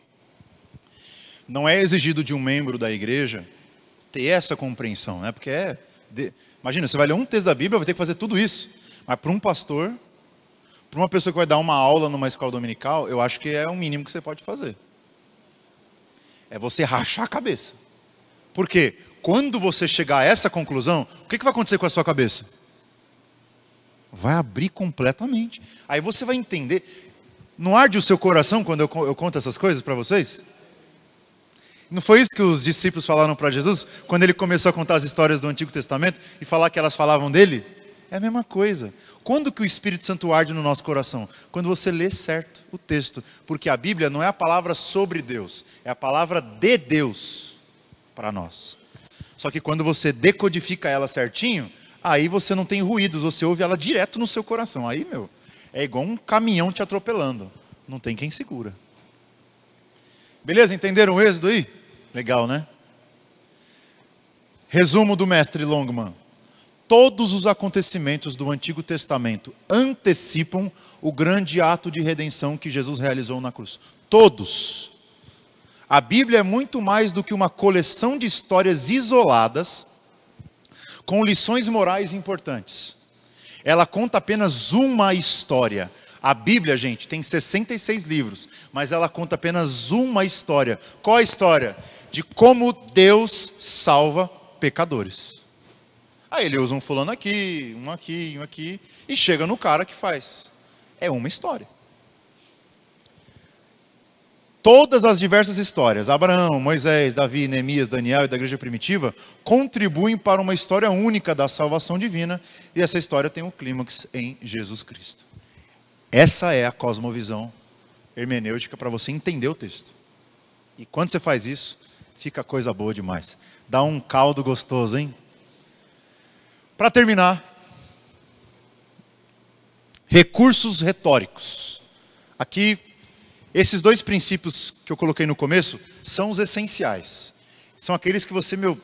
não é exigido de um membro da igreja ter essa compreensão, né? Porque é. De... Imagina, você vai ler um texto da Bíblia, vai ter que fazer tudo isso. Mas para um pastor, para uma pessoa que vai dar uma aula numa escola dominical, eu acho que é o mínimo que você pode fazer. É você rachar a cabeça. Porque quando você chegar a essa conclusão, o que, que vai acontecer com a sua cabeça? Vai abrir completamente. Aí você vai entender. Não arde o seu coração quando eu, eu conto essas coisas para vocês? Não foi isso que os discípulos falaram para Jesus quando ele começou a contar as histórias do Antigo Testamento e falar que elas falavam dele? É a mesma coisa. Quando que o Espírito Santo arde no nosso coração? Quando você lê certo o texto. Porque a Bíblia não é a palavra sobre Deus, é a palavra de Deus para nós. Só que quando você decodifica ela certinho, aí você não tem ruídos, você ouve ela direto no seu coração. Aí, meu, é igual um caminhão te atropelando. Não tem quem segura. Beleza? Entenderam o êxodo aí? Legal, né? Resumo do mestre Longman. Todos os acontecimentos do Antigo Testamento antecipam o grande ato de redenção que Jesus realizou na cruz. Todos. A Bíblia é muito mais do que uma coleção de histórias isoladas com lições morais importantes ela conta apenas uma história. A Bíblia, gente, tem 66 livros, mas ela conta apenas uma história. Qual a história? De como Deus salva pecadores. Aí ele usa um fulano aqui, um aqui, um aqui, e chega no cara que faz. É uma história. Todas as diversas histórias, Abraão, Moisés, Davi, Neemias, Daniel e da igreja primitiva, contribuem para uma história única da salvação divina, e essa história tem um clímax em Jesus Cristo. Essa é a cosmovisão hermenêutica para você entender o texto. E quando você faz isso, fica coisa boa demais. Dá um caldo gostoso, hein? Para terminar, recursos retóricos. Aqui esses dois princípios que eu coloquei no começo são os essenciais. São aqueles que você, meu,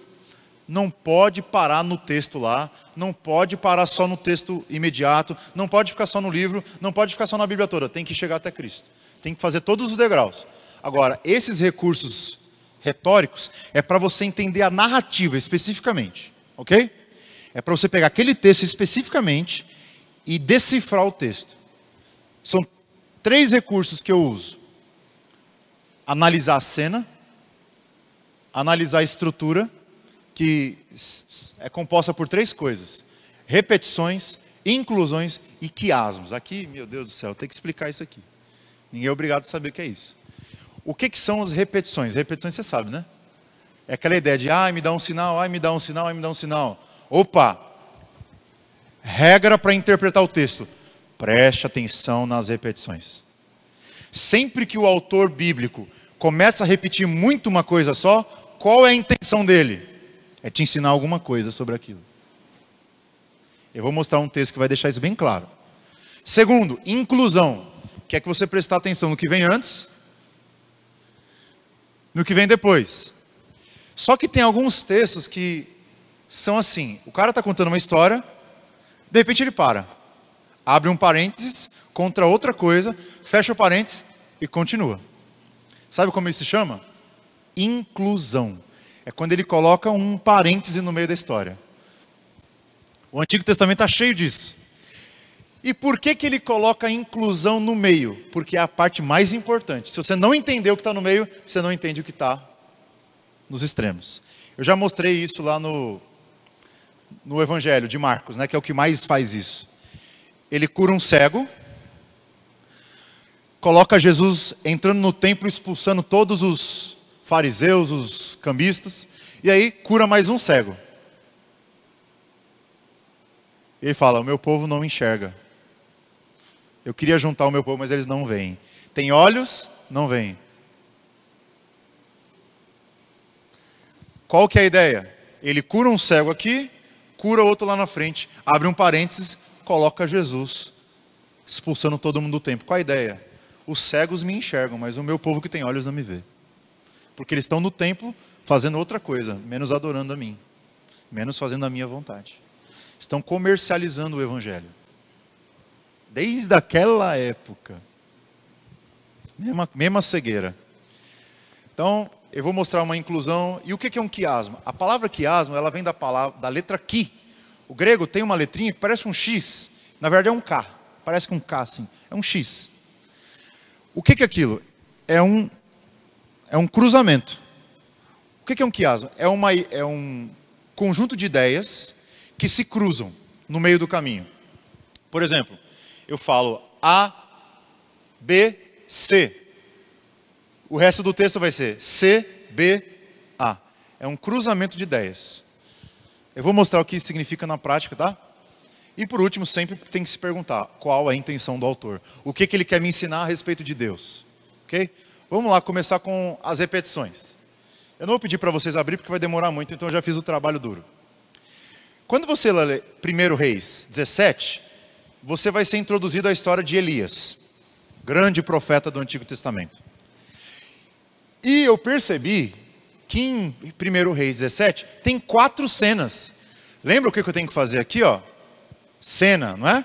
não pode parar no texto lá, não pode parar só no texto imediato, não pode ficar só no livro, não pode ficar só na Bíblia toda, tem que chegar até Cristo. Tem que fazer todos os degraus. Agora, esses recursos retóricos é para você entender a narrativa especificamente, ok? É para você pegar aquele texto especificamente e decifrar o texto. São três recursos que eu uso: analisar a cena, analisar a estrutura, que é composta por três coisas: repetições, inclusões e quiasmos. Aqui, meu Deus do céu, tem que explicar isso aqui. Ninguém é obrigado a saber o que é isso. O que, que são as repetições? Repetições você sabe, né? É aquela ideia de, ai, me dá um sinal, ai, me dá um sinal, ai, me dá um sinal. Opa! Regra para interpretar o texto. Preste atenção nas repetições. Sempre que o autor bíblico começa a repetir muito uma coisa só, qual é a intenção dele? É te ensinar alguma coisa sobre aquilo. Eu vou mostrar um texto que vai deixar isso bem claro. Segundo, inclusão. Quer que você prestar atenção no que vem antes, no que vem depois. Só que tem alguns textos que são assim: o cara está contando uma história, de repente ele para, abre um parênteses contra outra coisa, fecha o parênteses e continua. Sabe como isso se chama? Inclusão. É quando ele coloca um parêntese no meio da história. O Antigo Testamento está cheio disso. E por que, que ele coloca a inclusão no meio? Porque é a parte mais importante. Se você não entender o que está no meio, você não entende o que está nos extremos. Eu já mostrei isso lá no, no Evangelho de Marcos, né, que é o que mais faz isso. Ele cura um cego, coloca Jesus entrando no templo, expulsando todos os fariseus, os cambistas, e aí cura mais um cego. Ele fala: O meu povo não enxerga. Eu queria juntar o meu povo, mas eles não vêm. Tem olhos, não vêm. Qual que é a ideia? Ele cura um cego aqui, cura outro lá na frente, abre um parênteses, coloca Jesus expulsando todo mundo do templo. Qual a ideia? Os cegos me enxergam, mas o meu povo que tem olhos não me vê. Porque eles estão no templo fazendo outra coisa, menos adorando a mim, menos fazendo a minha vontade. Estão comercializando o evangelho desde aquela época. Mesma, mesma cegueira. Então, eu vou mostrar uma inclusão. E o que é um quiasmo? A palavra quiasmo, ela vem da, palavra, da letra ki. O grego tem uma letrinha que parece um X. Na verdade é um K. Parece com um K assim. É um X. O que é aquilo? É um, é um cruzamento. O que é um quiasmo? É, uma, é um conjunto de ideias que se cruzam no meio do caminho. Por exemplo, eu falo A, B, C. O resto do texto vai ser C, B, A. É um cruzamento de ideias. Eu vou mostrar o que isso significa na prática, tá? E por último, sempre tem que se perguntar qual é a intenção do autor. O que, que ele quer me ensinar a respeito de Deus. Ok? Vamos lá começar com as repetições. Eu não vou pedir para vocês abrir porque vai demorar muito, então eu já fiz o trabalho duro. Quando você lê 1 Reis 17, você vai ser introduzido à história de Elias, grande profeta do Antigo Testamento. E eu percebi que em 1 Reis 17 tem quatro cenas. Lembra o que eu tenho que fazer aqui? Ó? Cena, não é?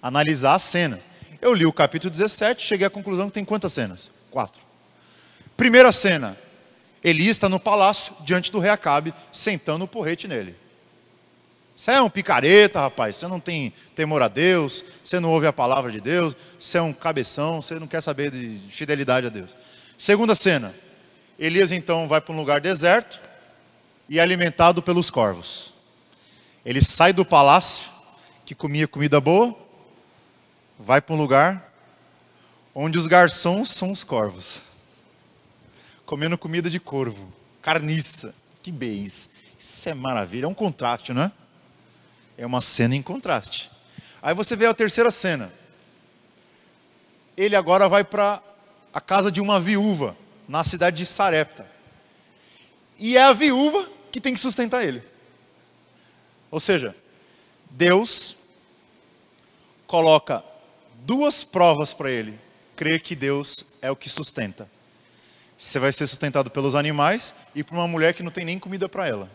Analisar a cena. Eu li o capítulo 17, cheguei à conclusão que tem quantas cenas? Quatro. Primeira cena: Elias está no palácio, diante do rei Acabe, sentando o porrete nele. Você é um picareta, rapaz. Você não tem temor a Deus. Você não ouve a palavra de Deus. Você é um cabeção. Você não quer saber de fidelidade a Deus. Segunda cena. Elias então vai para um lugar deserto e é alimentado pelos corvos. Ele sai do palácio, que comia comida boa, vai para um lugar onde os garçons são os corvos, comendo comida de corvo, carniça. Que bens. Isso é maravilha. É um contraste, não é? É uma cena em contraste. Aí você vê a terceira cena. Ele agora vai para a casa de uma viúva, na cidade de Sarepta. E é a viúva que tem que sustentar ele. Ou seja, Deus coloca duas provas para ele crer que Deus é o que sustenta. Você vai ser sustentado pelos animais e por uma mulher que não tem nem comida para ela.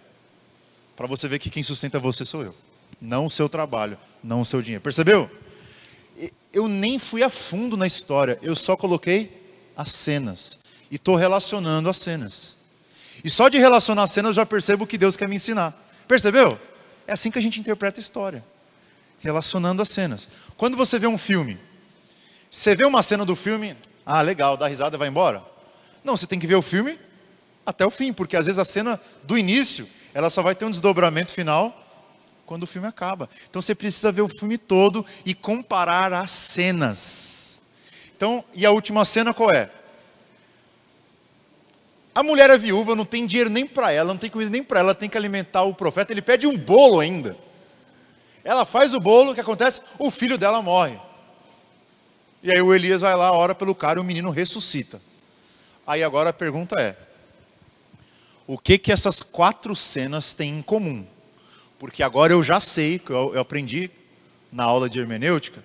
Para você ver que quem sustenta você sou eu não o seu trabalho, não o seu dinheiro. Percebeu? Eu nem fui a fundo na história, eu só coloquei as cenas e estou relacionando as cenas. E só de relacionar as cenas eu já percebo o que Deus quer me ensinar. Percebeu? É assim que a gente interpreta a história, relacionando as cenas. Quando você vê um filme, você vê uma cena do filme, ah, legal, dá risada e vai embora. Não, você tem que ver o filme até o fim, porque às vezes a cena do início, ela só vai ter um desdobramento final quando o filme acaba. Então você precisa ver o filme todo e comparar as cenas. Então, e a última cena qual é? A mulher é viúva, não tem dinheiro nem para ela, não tem comida nem para ela, tem que alimentar o profeta, ele pede um bolo ainda. Ela faz o bolo, o que acontece? O filho dela morre. E aí o Elias vai lá, ora pelo cara e o menino ressuscita. Aí agora a pergunta é: o que que essas quatro cenas têm em comum? Porque agora eu já sei, eu aprendi na aula de hermenêutica,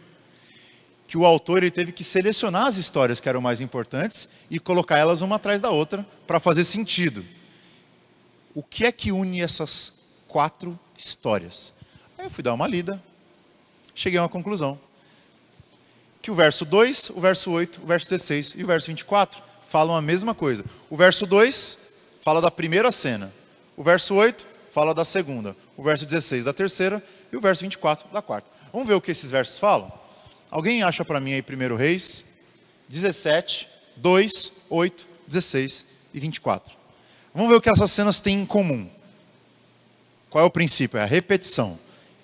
que o autor ele teve que selecionar as histórias que eram mais importantes e colocar elas uma atrás da outra para fazer sentido. O que é que une essas quatro histórias? Aí eu fui dar uma lida, cheguei a uma conclusão. Que o verso 2, o verso 8, o verso 16 e o verso 24 falam a mesma coisa. O verso 2 fala da primeira cena. O verso 8 fala da segunda. O verso 16 da terceira e o verso 24 da quarta. Vamos ver o que esses versos falam? Alguém acha para mim aí 1 Reis 17, 2, 8, 16 e 24. Vamos ver o que essas cenas têm em comum. Qual é o princípio? É a repetição.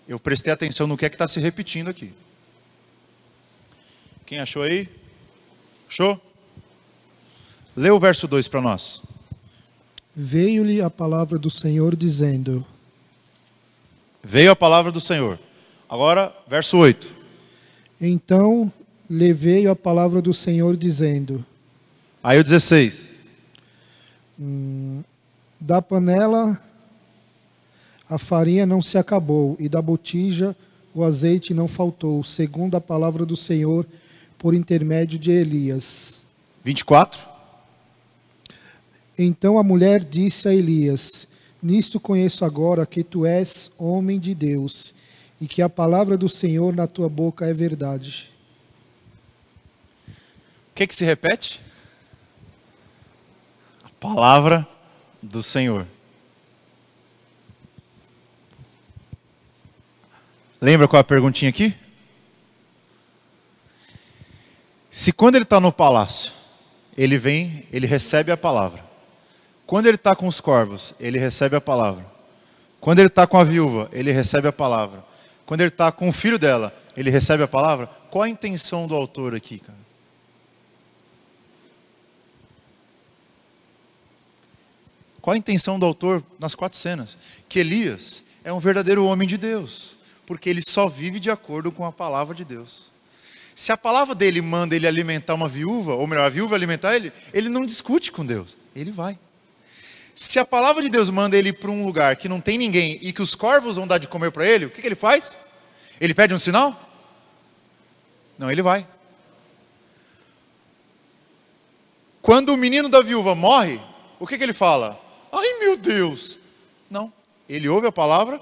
Eu prestei atenção no que é que está se repetindo aqui. Quem achou aí? Achou? Lê o verso 2 para nós.
Veio-lhe a palavra do Senhor dizendo:
Veio a palavra do Senhor. Agora, verso 8.
Então lhe veio a palavra do Senhor dizendo:
Aí o 16.
Hum, da panela a farinha não se acabou, e da botija o azeite não faltou, segundo a palavra do Senhor, por intermédio de Elias.
24.
Então a mulher disse a Elias: Nisto conheço agora que tu és homem de Deus e que a palavra do Senhor na tua boca é verdade.
O que, que se repete? A palavra do Senhor. Lembra qual é a perguntinha aqui? Se quando ele está no palácio, ele vem, ele recebe a palavra. Quando ele está com os corvos, ele recebe a palavra. Quando ele está com a viúva, ele recebe a palavra. Quando ele está com o filho dela, ele recebe a palavra. Qual a intenção do autor aqui, cara? Qual a intenção do autor nas quatro cenas? Que Elias é um verdadeiro homem de Deus, porque ele só vive de acordo com a palavra de Deus. Se a palavra dele manda ele alimentar uma viúva, ou melhor, a viúva alimentar ele, ele não discute com Deus, ele vai. Se a palavra de Deus manda ele para um lugar que não tem ninguém e que os corvos vão dar de comer para ele, o que, que ele faz? Ele pede um sinal? Não, ele vai. Quando o menino da viúva morre, o que, que ele fala? Ai meu Deus! Não, ele ouve a palavra.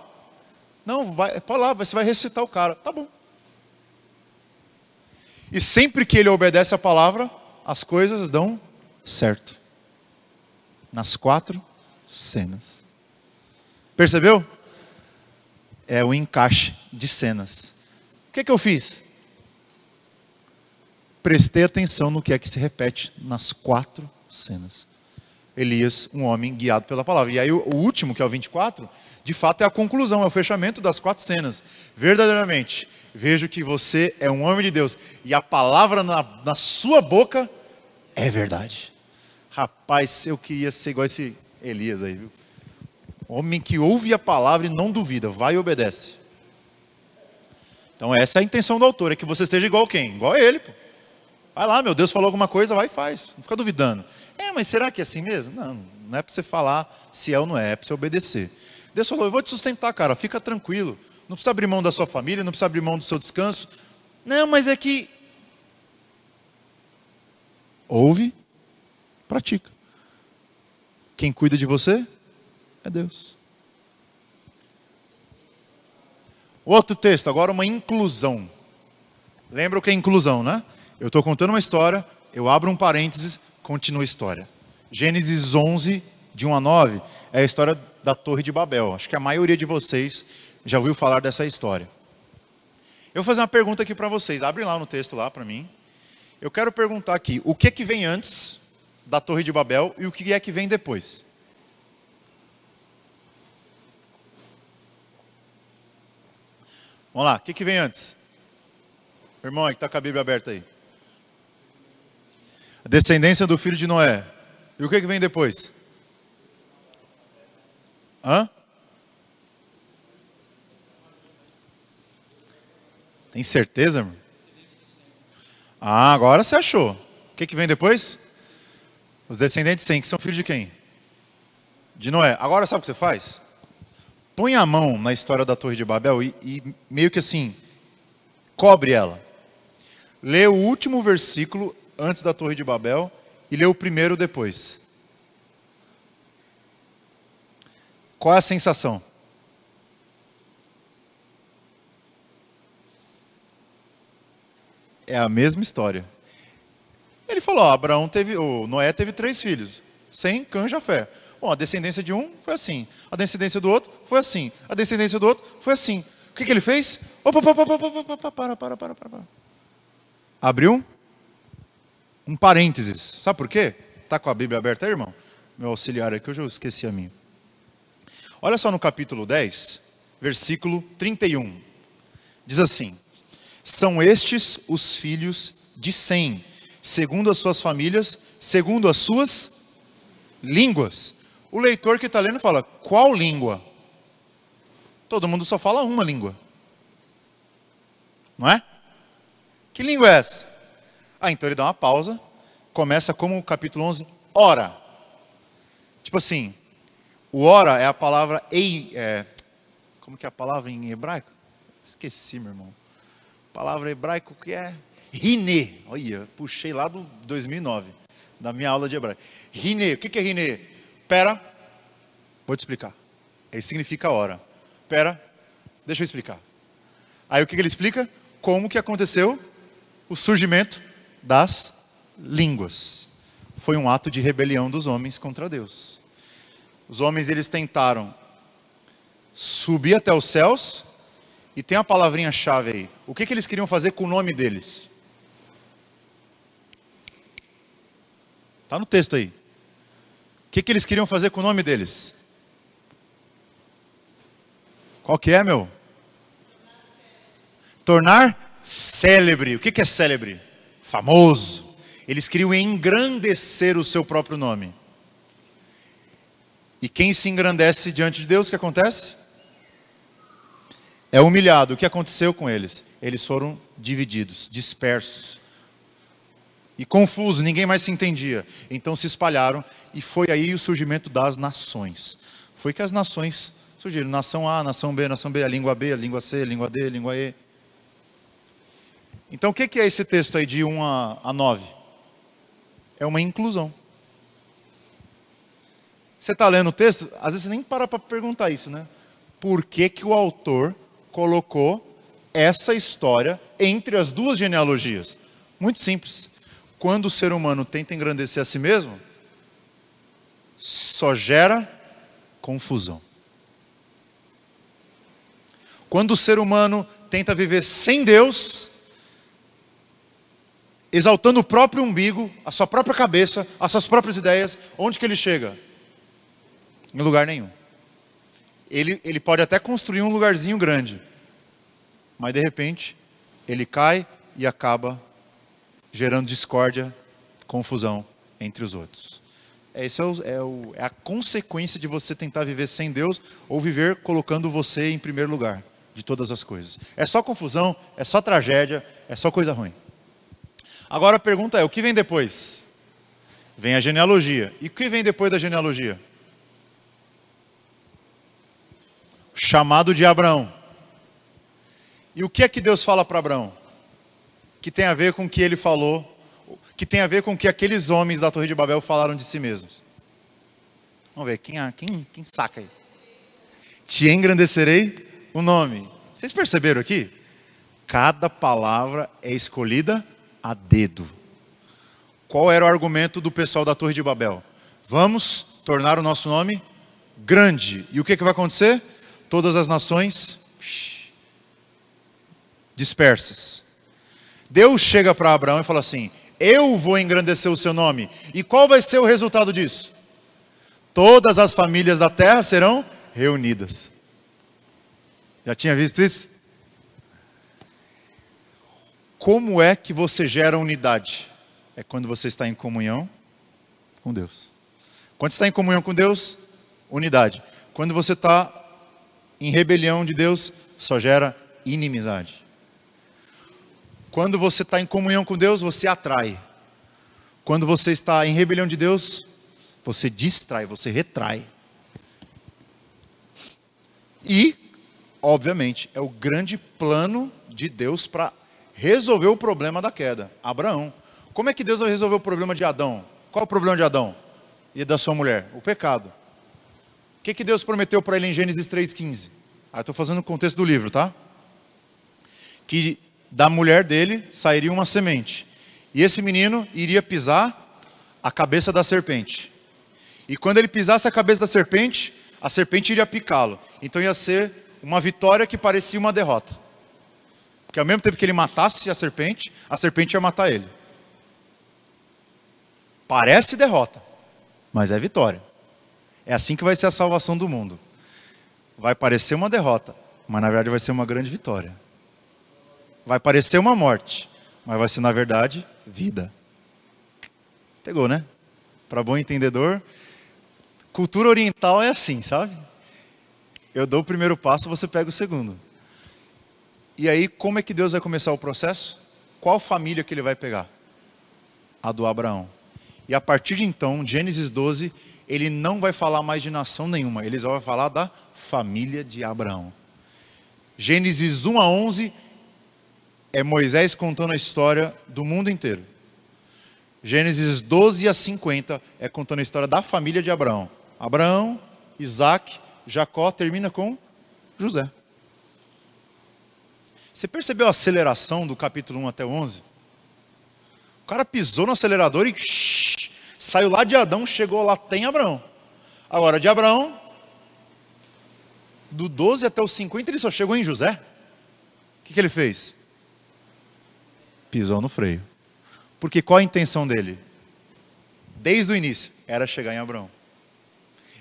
Não, vai, é palavra, você vai recitar o cara. Tá bom. E sempre que ele obedece a palavra, as coisas dão certo. Nas quatro cenas. Percebeu? É o encaixe de cenas. O que, é que eu fiz? Prestei atenção no que é que se repete nas quatro cenas. Elias, um homem guiado pela palavra. E aí o, último, que é o 24, de fato é a conclusão, é o fechamento das quatro cenas. Verdadeiramente, vejo que você é um homem de Deus e a palavra na, na sua boca é verdade. Rapaz, eu queria ser igual esse Elias aí, viu? Homem que ouve a palavra e não duvida, vai e obedece. Então essa é a intenção do autor, é que você seja igual quem? Igual a ele, pô. Vai lá, meu Deus falou alguma coisa, vai e faz. Não fica duvidando. É, mas será que é assim mesmo? Não, não é para você falar se é ou não é, é para você obedecer. Deus falou, eu vou te sustentar, cara, fica tranquilo. Não precisa abrir mão da sua família, não precisa abrir mão do seu descanso. Não, mas é que. Ouve, pratica. Quem cuida de você é Deus. Outro texto, agora uma inclusão. Lembra o que é inclusão, né? Eu estou contando uma história, eu abro um parênteses, continua a história. Gênesis 11, de 1 a 9, é a história da Torre de Babel. Acho que a maioria de vocês já ouviu falar dessa história. Eu vou fazer uma pergunta aqui para vocês. Abre lá no texto lá para mim. Eu quero perguntar aqui, o que que vem antes da Torre de Babel e o que é que vem depois? Vamos lá, o que, que vem antes? Irmão, que está com a Bíblia aberta aí. A descendência do filho de Noé. E o que, que vem depois? Hã? Tem certeza, irmão? Ah, agora você achou. O que, que vem depois? Os descendentes de Sem, que são filhos de quem? De Noé. Agora sabe o que você faz? Põe a mão na história da Torre de Babel e, e meio que assim, cobre ela. Lê o último versículo antes da Torre de Babel e lê o primeiro depois. Qual é a sensação? É a mesma história. Ele falou: ó, Abraão teve, o Noé teve três filhos, sem cã fé. Bom, a descendência de um foi assim, a descendência do outro foi assim, a descendência do outro foi assim. O que, que ele fez? Opa, opa, opa, opa, opa, opa, para, para, para, para, para. Abriu um parênteses. Sabe por quê? Está com a Bíblia aberta aí, irmão? Meu auxiliar aqui, eu esqueci a minha. Olha só no capítulo 10, versículo 31. Diz assim: São estes os filhos de Sem, segundo as suas famílias, segundo as suas línguas. O leitor que está lendo fala: qual língua? Todo mundo só fala uma língua. Não é? Que língua é essa? Ah, então ele dá uma pausa, começa como o capítulo 11, ora. Tipo assim, o ora é a palavra ei, é, como que é a palavra em hebraico? Esqueci, meu irmão. palavra hebraico que é rine. Olha, puxei lá do 2009, da minha aula de hebraico. Rine, o que é rine? Pera, vou te explicar. Ele significa hora. Pera, deixa eu explicar. Aí o que, que ele explica? Como que aconteceu o surgimento das línguas. Foi um ato de rebelião dos homens contra Deus. Os homens eles tentaram subir até os céus e tem a palavrinha chave aí. O que, que eles queriam fazer com o nome deles? Está no texto aí. O que, que eles queriam fazer com o nome deles? Qual que é, meu? Tornar célebre. O que, que é célebre? Famoso. Eles queriam engrandecer o seu próprio nome. E quem se engrandece diante de Deus, o que acontece? É humilhado. O que aconteceu com eles? Eles foram divididos, dispersos e confusos, ninguém mais se entendia. Então se espalharam e foi aí o surgimento das nações. Foi que as nações surgiram: nação A, nação B, nação B, a língua B, a língua C, a língua D, a língua E. Então o que é esse texto aí de 1 a 9? É uma inclusão. Você está lendo o texto, às vezes você nem para para perguntar isso, né? Por que, que o autor colocou essa história entre as duas genealogias? Muito simples. Quando o ser humano tenta engrandecer a si mesmo, só gera confusão. Quando o ser humano tenta viver sem Deus, exaltando o próprio umbigo, a sua própria cabeça, as suas próprias ideias, onde que ele chega? Em lugar nenhum. Ele, ele pode até construir um lugarzinho grande, mas de repente ele cai e acaba gerando discórdia, confusão entre os outros. Essa é, o, é, o, é a consequência de você tentar viver sem Deus ou viver colocando você em primeiro lugar de todas as coisas. É só confusão, é só tragédia, é só coisa ruim. Agora a pergunta é: o que vem depois? Vem a genealogia. E o que vem depois da genealogia? chamado de Abraão. E o que é que Deus fala para Abraão? Que tem a ver com o que ele falou, que tem a ver com o que aqueles homens da Torre de Babel falaram de si mesmos. Vamos ver, quem, quem, quem saca aí? Te engrandecerei o nome. Vocês perceberam aqui? Cada palavra é escolhida a dedo. Qual era o argumento do pessoal da Torre de Babel? Vamos tornar o nosso nome grande. E o que, que vai acontecer? todas as nações dispersas. Deus chega para Abraão e fala assim: Eu vou engrandecer o seu nome. E qual vai ser o resultado disso? Todas as famílias da terra serão reunidas. Já tinha visto isso? como é que você gera unidade? É quando você está em comunhão com Deus. Quando está em comunhão com Deus, unidade. Quando você está em rebelião de Deus, só gera inimizade. Quando você está em comunhão com Deus, você atrai. Quando você está em rebelião de Deus, você distrai, você retrai. E, obviamente, é o grande plano de Deus para resolver o problema da queda. Abraão. Como é que Deus vai resolver o problema de Adão? Qual o problema de Adão e da sua mulher? O pecado. O que, que Deus prometeu para ele em Gênesis 3,15? Ah, estou fazendo o contexto do livro, tá? Que da mulher dele sairia uma semente. E esse menino iria pisar a cabeça da serpente. E quando ele pisasse a cabeça da serpente, a serpente iria picá-lo. Então ia ser uma vitória que parecia uma derrota. Porque ao mesmo tempo que ele matasse a serpente, a serpente ia matar ele. Parece derrota, mas é vitória. É assim que vai ser a salvação do mundo. Vai parecer uma derrota, mas na verdade vai ser uma grande vitória. Vai parecer uma morte, mas vai ser na verdade vida. Pegou, né? Para bom entendedor, cultura oriental é assim, sabe? Eu dou o primeiro passo, você pega o segundo. E aí, como é que Deus vai começar o processo? Qual família que ele vai pegar? A do Abraão. E a partir de então, Gênesis 12, ele não vai falar mais de nação nenhuma, ele só vai falar da família de Abraão. Gênesis 1 a 11 é Moisés contando a história do mundo inteiro. Gênesis 12 a 50 é contando a história da família de Abraão. Abraão, Isaac, Jacó termina com José. Você percebeu a aceleração do capítulo 1 até o 11? O cara pisou no acelerador e shh, saiu lá de Adão, chegou lá, tem Abraão. Agora, de Abraão, do 12 até o 50, ele só chegou em José. O que, que ele fez? Pisou no freio. Porque qual a intenção dele? Desde o início, era chegar em Abraão.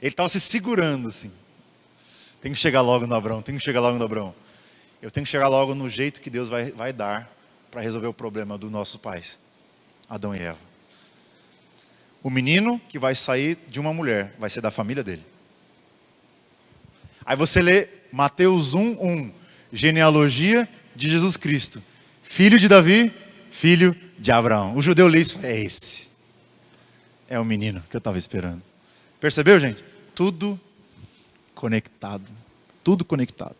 Ele estava se segurando assim. Tem que chegar logo no Abraão, tem que chegar logo no Abraão. Eu tenho que chegar logo no jeito que Deus vai, vai dar para resolver o problema dos nossos pais. Adão e Eva. O menino que vai sair de uma mulher vai ser da família dele. Aí você lê Mateus 1, 1, genealogia de Jesus Cristo, filho de Davi, filho de Abraão. O judeu lê isso, é esse. É o menino que eu estava esperando. Percebeu, gente? Tudo conectado. Tudo conectado.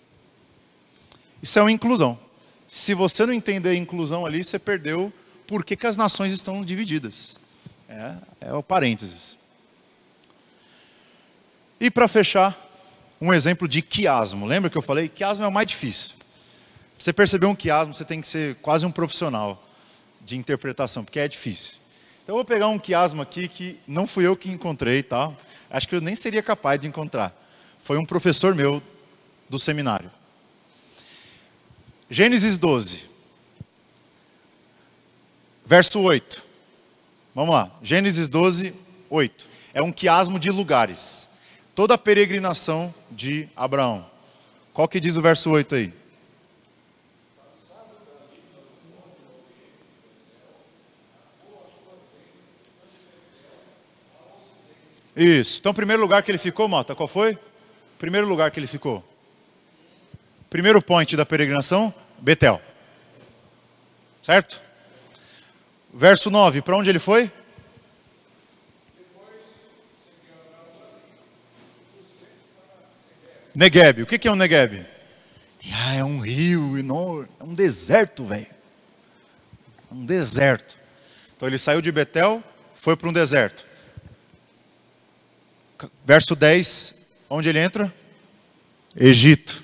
Isso é uma inclusão. Se você não entender a inclusão ali, você perdeu por que, que as nações estão divididas. É, é o parênteses. E para fechar, um exemplo de quiasmo. Lembra que eu falei? Quiasmo é o mais difícil. Você perceber um quiasmo, você tem que ser quase um profissional de interpretação, porque é difícil. Então eu vou pegar um quiasmo aqui que não fui eu que encontrei, tá? Acho que eu nem seria capaz de encontrar. Foi um professor meu do seminário. Gênesis 12. Verso 8. Vamos lá. Gênesis 12, 8. É um quiasmo de lugares. Toda a peregrinação de Abraão. Qual que diz o verso 8 aí? Isso. Então, primeiro lugar que ele ficou, Mota, qual foi? Primeiro lugar que ele ficou. Primeiro point da peregrinação, Betel. Certo? Verso 9, para onde ele foi? Negueb. O que é um Negueb? Ah, é um rio enorme, é um deserto, velho. É um deserto. Então ele saiu de Betel, foi para um deserto. Verso 10, onde ele entra? Egito.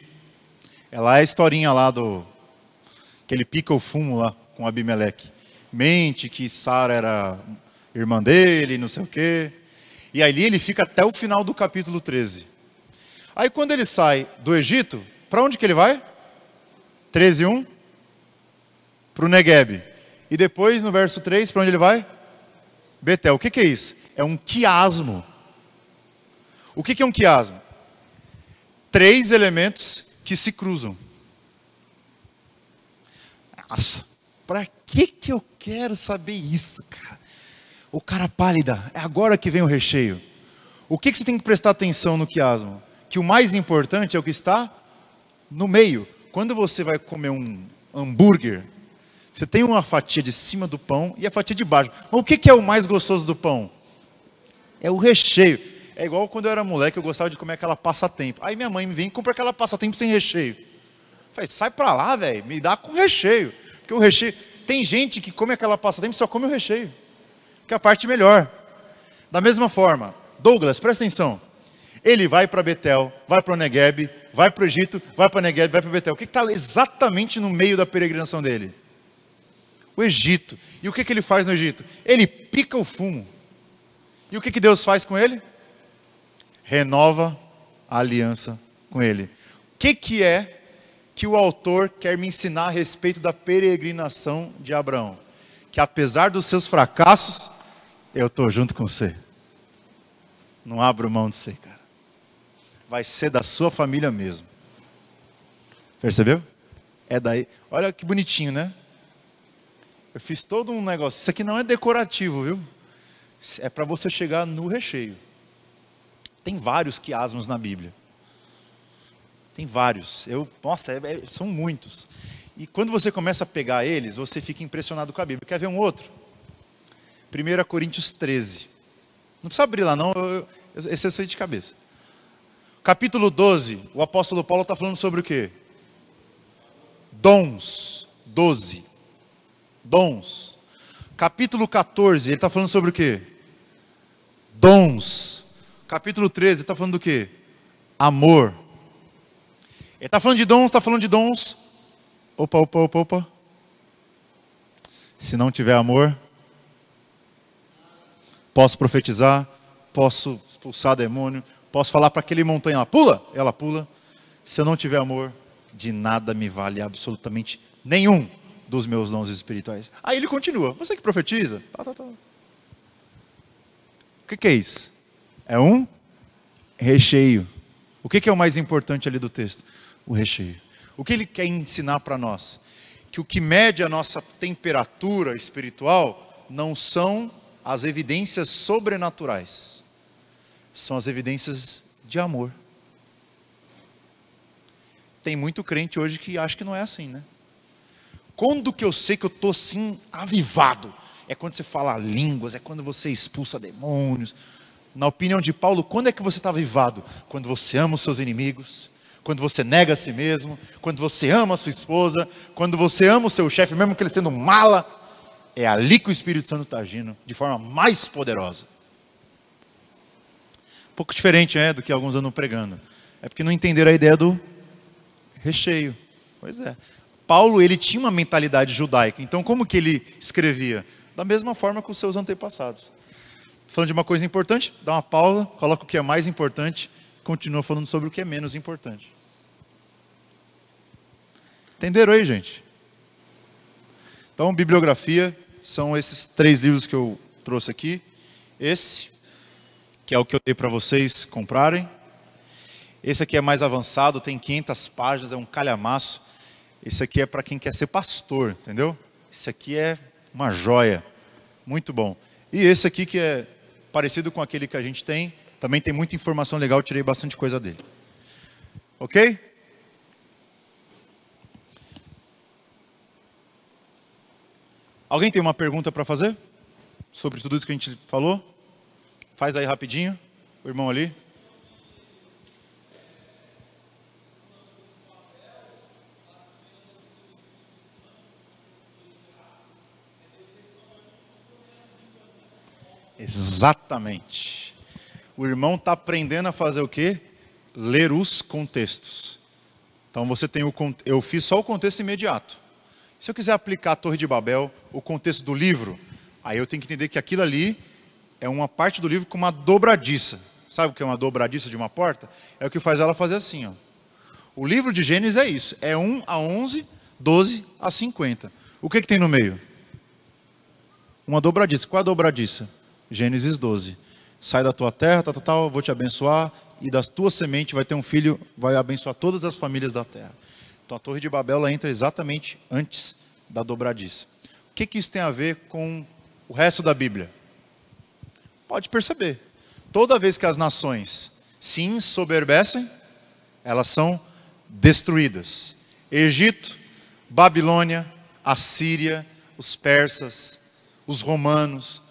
É lá a historinha lá do que ele pica o fumo lá com Abimeleque mente que Sara era irmã dele, não sei o quê. E ali ele fica até o final do capítulo 13. Aí quando ele sai do Egito, para onde que ele vai? 13, 1? Para o Negueb. E depois, no verso 3, para onde ele vai? Betel. O que, que é isso? É um quiasmo. O que, é um quiasmo? Três elementos que se cruzam. Nossa, para que que eu quero saber isso, cara? O cara pálida, é agora que vem o recheio. O que, que você tem que prestar atenção no quiasmo? Que o mais importante é o que está no meio. Quando você vai comer um hambúrguer, você tem uma fatia de cima do pão e a fatia de baixo. Mas o que, que é o mais gostoso do pão? É o recheio. É igual quando eu era moleque, eu gostava de comer aquela passatempo. Aí minha mãe me vem e compra aquela passatempo sem recheio. Falei, sai pra lá, velho, me dá com recheio. Porque o recheio. Tem gente que come aquela passatempo e só come o recheio. Que é a parte melhor. Da mesma forma, Douglas, presta atenção. Ele vai para Betel, vai para o vai para o Egito, vai para Negueb, vai para Betel. O que está exatamente no meio da peregrinação dele? O Egito. E o que, que ele faz no Egito? Ele pica o fumo. E o que, que Deus faz com ele? Renova a aliança com ele. O que, que é que o autor quer me ensinar a respeito da peregrinação de Abraão? Que apesar dos seus fracassos, eu estou junto com você. Não abro mão de você, cara. Vai ser da sua família mesmo. Percebeu? É daí. Olha que bonitinho, né? Eu fiz todo um negócio. Isso aqui não é decorativo, viu? É para você chegar no recheio. Tem vários quiasmos na Bíblia. Tem vários. Eu, nossa, é, é, são muitos. E quando você começa a pegar eles, você fica impressionado com a Bíblia. Quer ver um outro? 1 Coríntios 13. Não precisa abrir lá, não. Eu, eu, esse eu sei de cabeça. Capítulo 12, o apóstolo Paulo está falando sobre o quê? Dons. 12. Dons. Capítulo 14, ele está falando sobre o quê? Dons. Capítulo 13, está falando do quê? Amor. Ele está falando de dons, está falando de dons. Opa, opa, opa, opa. Se não tiver amor, Posso profetizar, posso expulsar demônio, posso falar para aquele montanha lá, pula, ela pula. Se eu não tiver amor, de nada me vale absolutamente nenhum dos meus dons espirituais. Aí ele continua, você que profetiza? Tá, tá, tá. O que, que é isso? É um recheio. O que, é o mais importante ali do texto? O recheio. O que ele quer ensinar para nós? Que o que mede a nossa temperatura espiritual não são as evidências sobrenaturais são as evidências de amor. Tem muito crente hoje que acha que não é assim, né? Quando que eu sei que eu estou assim, avivado? É quando você fala línguas, é quando você expulsa demônios. Na opinião de Paulo, quando é que você está avivado? Quando você ama os seus inimigos, quando você nega a si mesmo, quando você ama a sua esposa, quando você ama o seu chefe, mesmo que ele sendo mala, é ali que o Espírito Santo está agindo de forma mais poderosa. Um pouco diferente é, do que alguns andam pregando. É porque não entenderam a ideia do recheio. Pois é. Paulo, ele tinha uma mentalidade judaica. Então, como que ele escrevia? Da mesma forma que os seus antepassados. Falando de uma coisa importante, dá uma pausa, coloca o que é mais importante, continua falando sobre o que é menos importante. Entenderam aí, gente? Então, bibliografia são esses três livros que eu trouxe aqui. Esse, que é o que eu dei para vocês comprarem. Esse aqui é mais avançado, tem 500 páginas, é um calhamaço. Esse aqui é para quem quer ser pastor, entendeu? Esse aqui é uma joia, muito bom. E esse aqui que é parecido com aquele que a gente tem, também tem muita informação legal, tirei bastante coisa dele. Ok? Alguém tem uma pergunta para fazer? Sobre tudo isso que a gente falou? Faz aí rapidinho, o irmão ali. Exatamente. O irmão está aprendendo a fazer o quê? Ler os contextos. Então você tem o eu fiz só o contexto imediato. Se eu quiser aplicar a Torre de Babel, o contexto do livro, aí eu tenho que entender que aquilo ali é uma parte do livro com uma dobradiça. Sabe o que é uma dobradiça de uma porta? É o que faz ela fazer assim. Ó. O livro de Gênesis é isso: é 1 a 11, 12 a 50. O que, que tem no meio? Uma dobradiça. Qual a dobradiça? Gênesis 12. Sai da tua terra, tal, tal, vou te abençoar, e da tua semente vai ter um filho, vai abençoar todas as famílias da terra. Então a Torre de Babel entra exatamente antes da dobradiça. O que, que isso tem a ver com o resto da Bíblia? Pode perceber. Toda vez que as nações se ensoberbecem, elas são destruídas. Egito, Babilônia, Assíria, os persas, os romanos,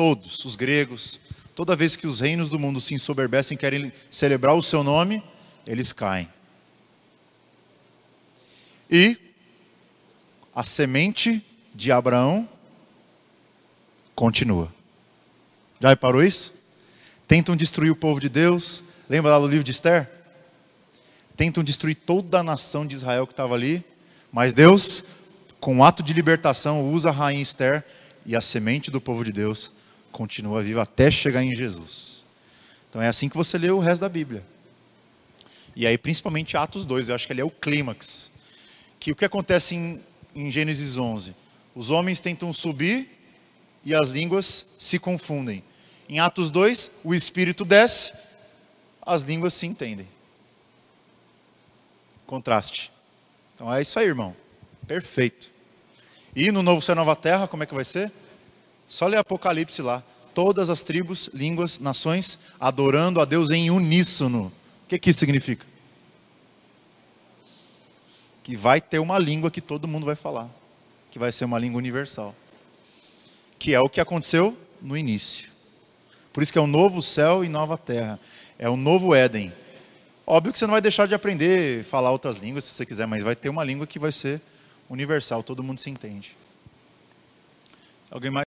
todos, os gregos, toda vez que os reinos do mundo se ensoberbecem e querem celebrar o seu nome, eles caem. E a semente de Abraão continua. Já reparou isso? Tentam destruir o povo de Deus. Lembra lá do livro de Esther? Tentam destruir toda a nação de Israel que estava ali. Mas Deus, com um ato de libertação, usa a rainha Esther e a semente do povo de Deus continua viva até chegar em Jesus. Então é assim que você lê o resto da Bíblia. E aí, principalmente Atos 2, eu acho que ele é o clímax. Que o que acontece em, em Gênesis 11? Os homens tentam subir e as línguas se confundem. Em Atos 2, o Espírito desce, as línguas se entendem. Contraste. Então é isso aí, irmão. Perfeito. E no Novo Céu Nova Terra, como é que vai ser? Só ler Apocalipse lá. Todas as tribos, línguas, nações adorando a Deus em uníssono. O que, que isso significa? Que vai ter uma língua que todo mundo vai falar. Que vai ser uma língua universal. Que é o que aconteceu no início. Por isso que é um novo céu e nova terra. É um novo Éden. Óbvio que você não vai deixar de aprender falar outras línguas se você quiser, mas vai ter uma língua que vai ser universal, todo mundo se entende. Alguém mais?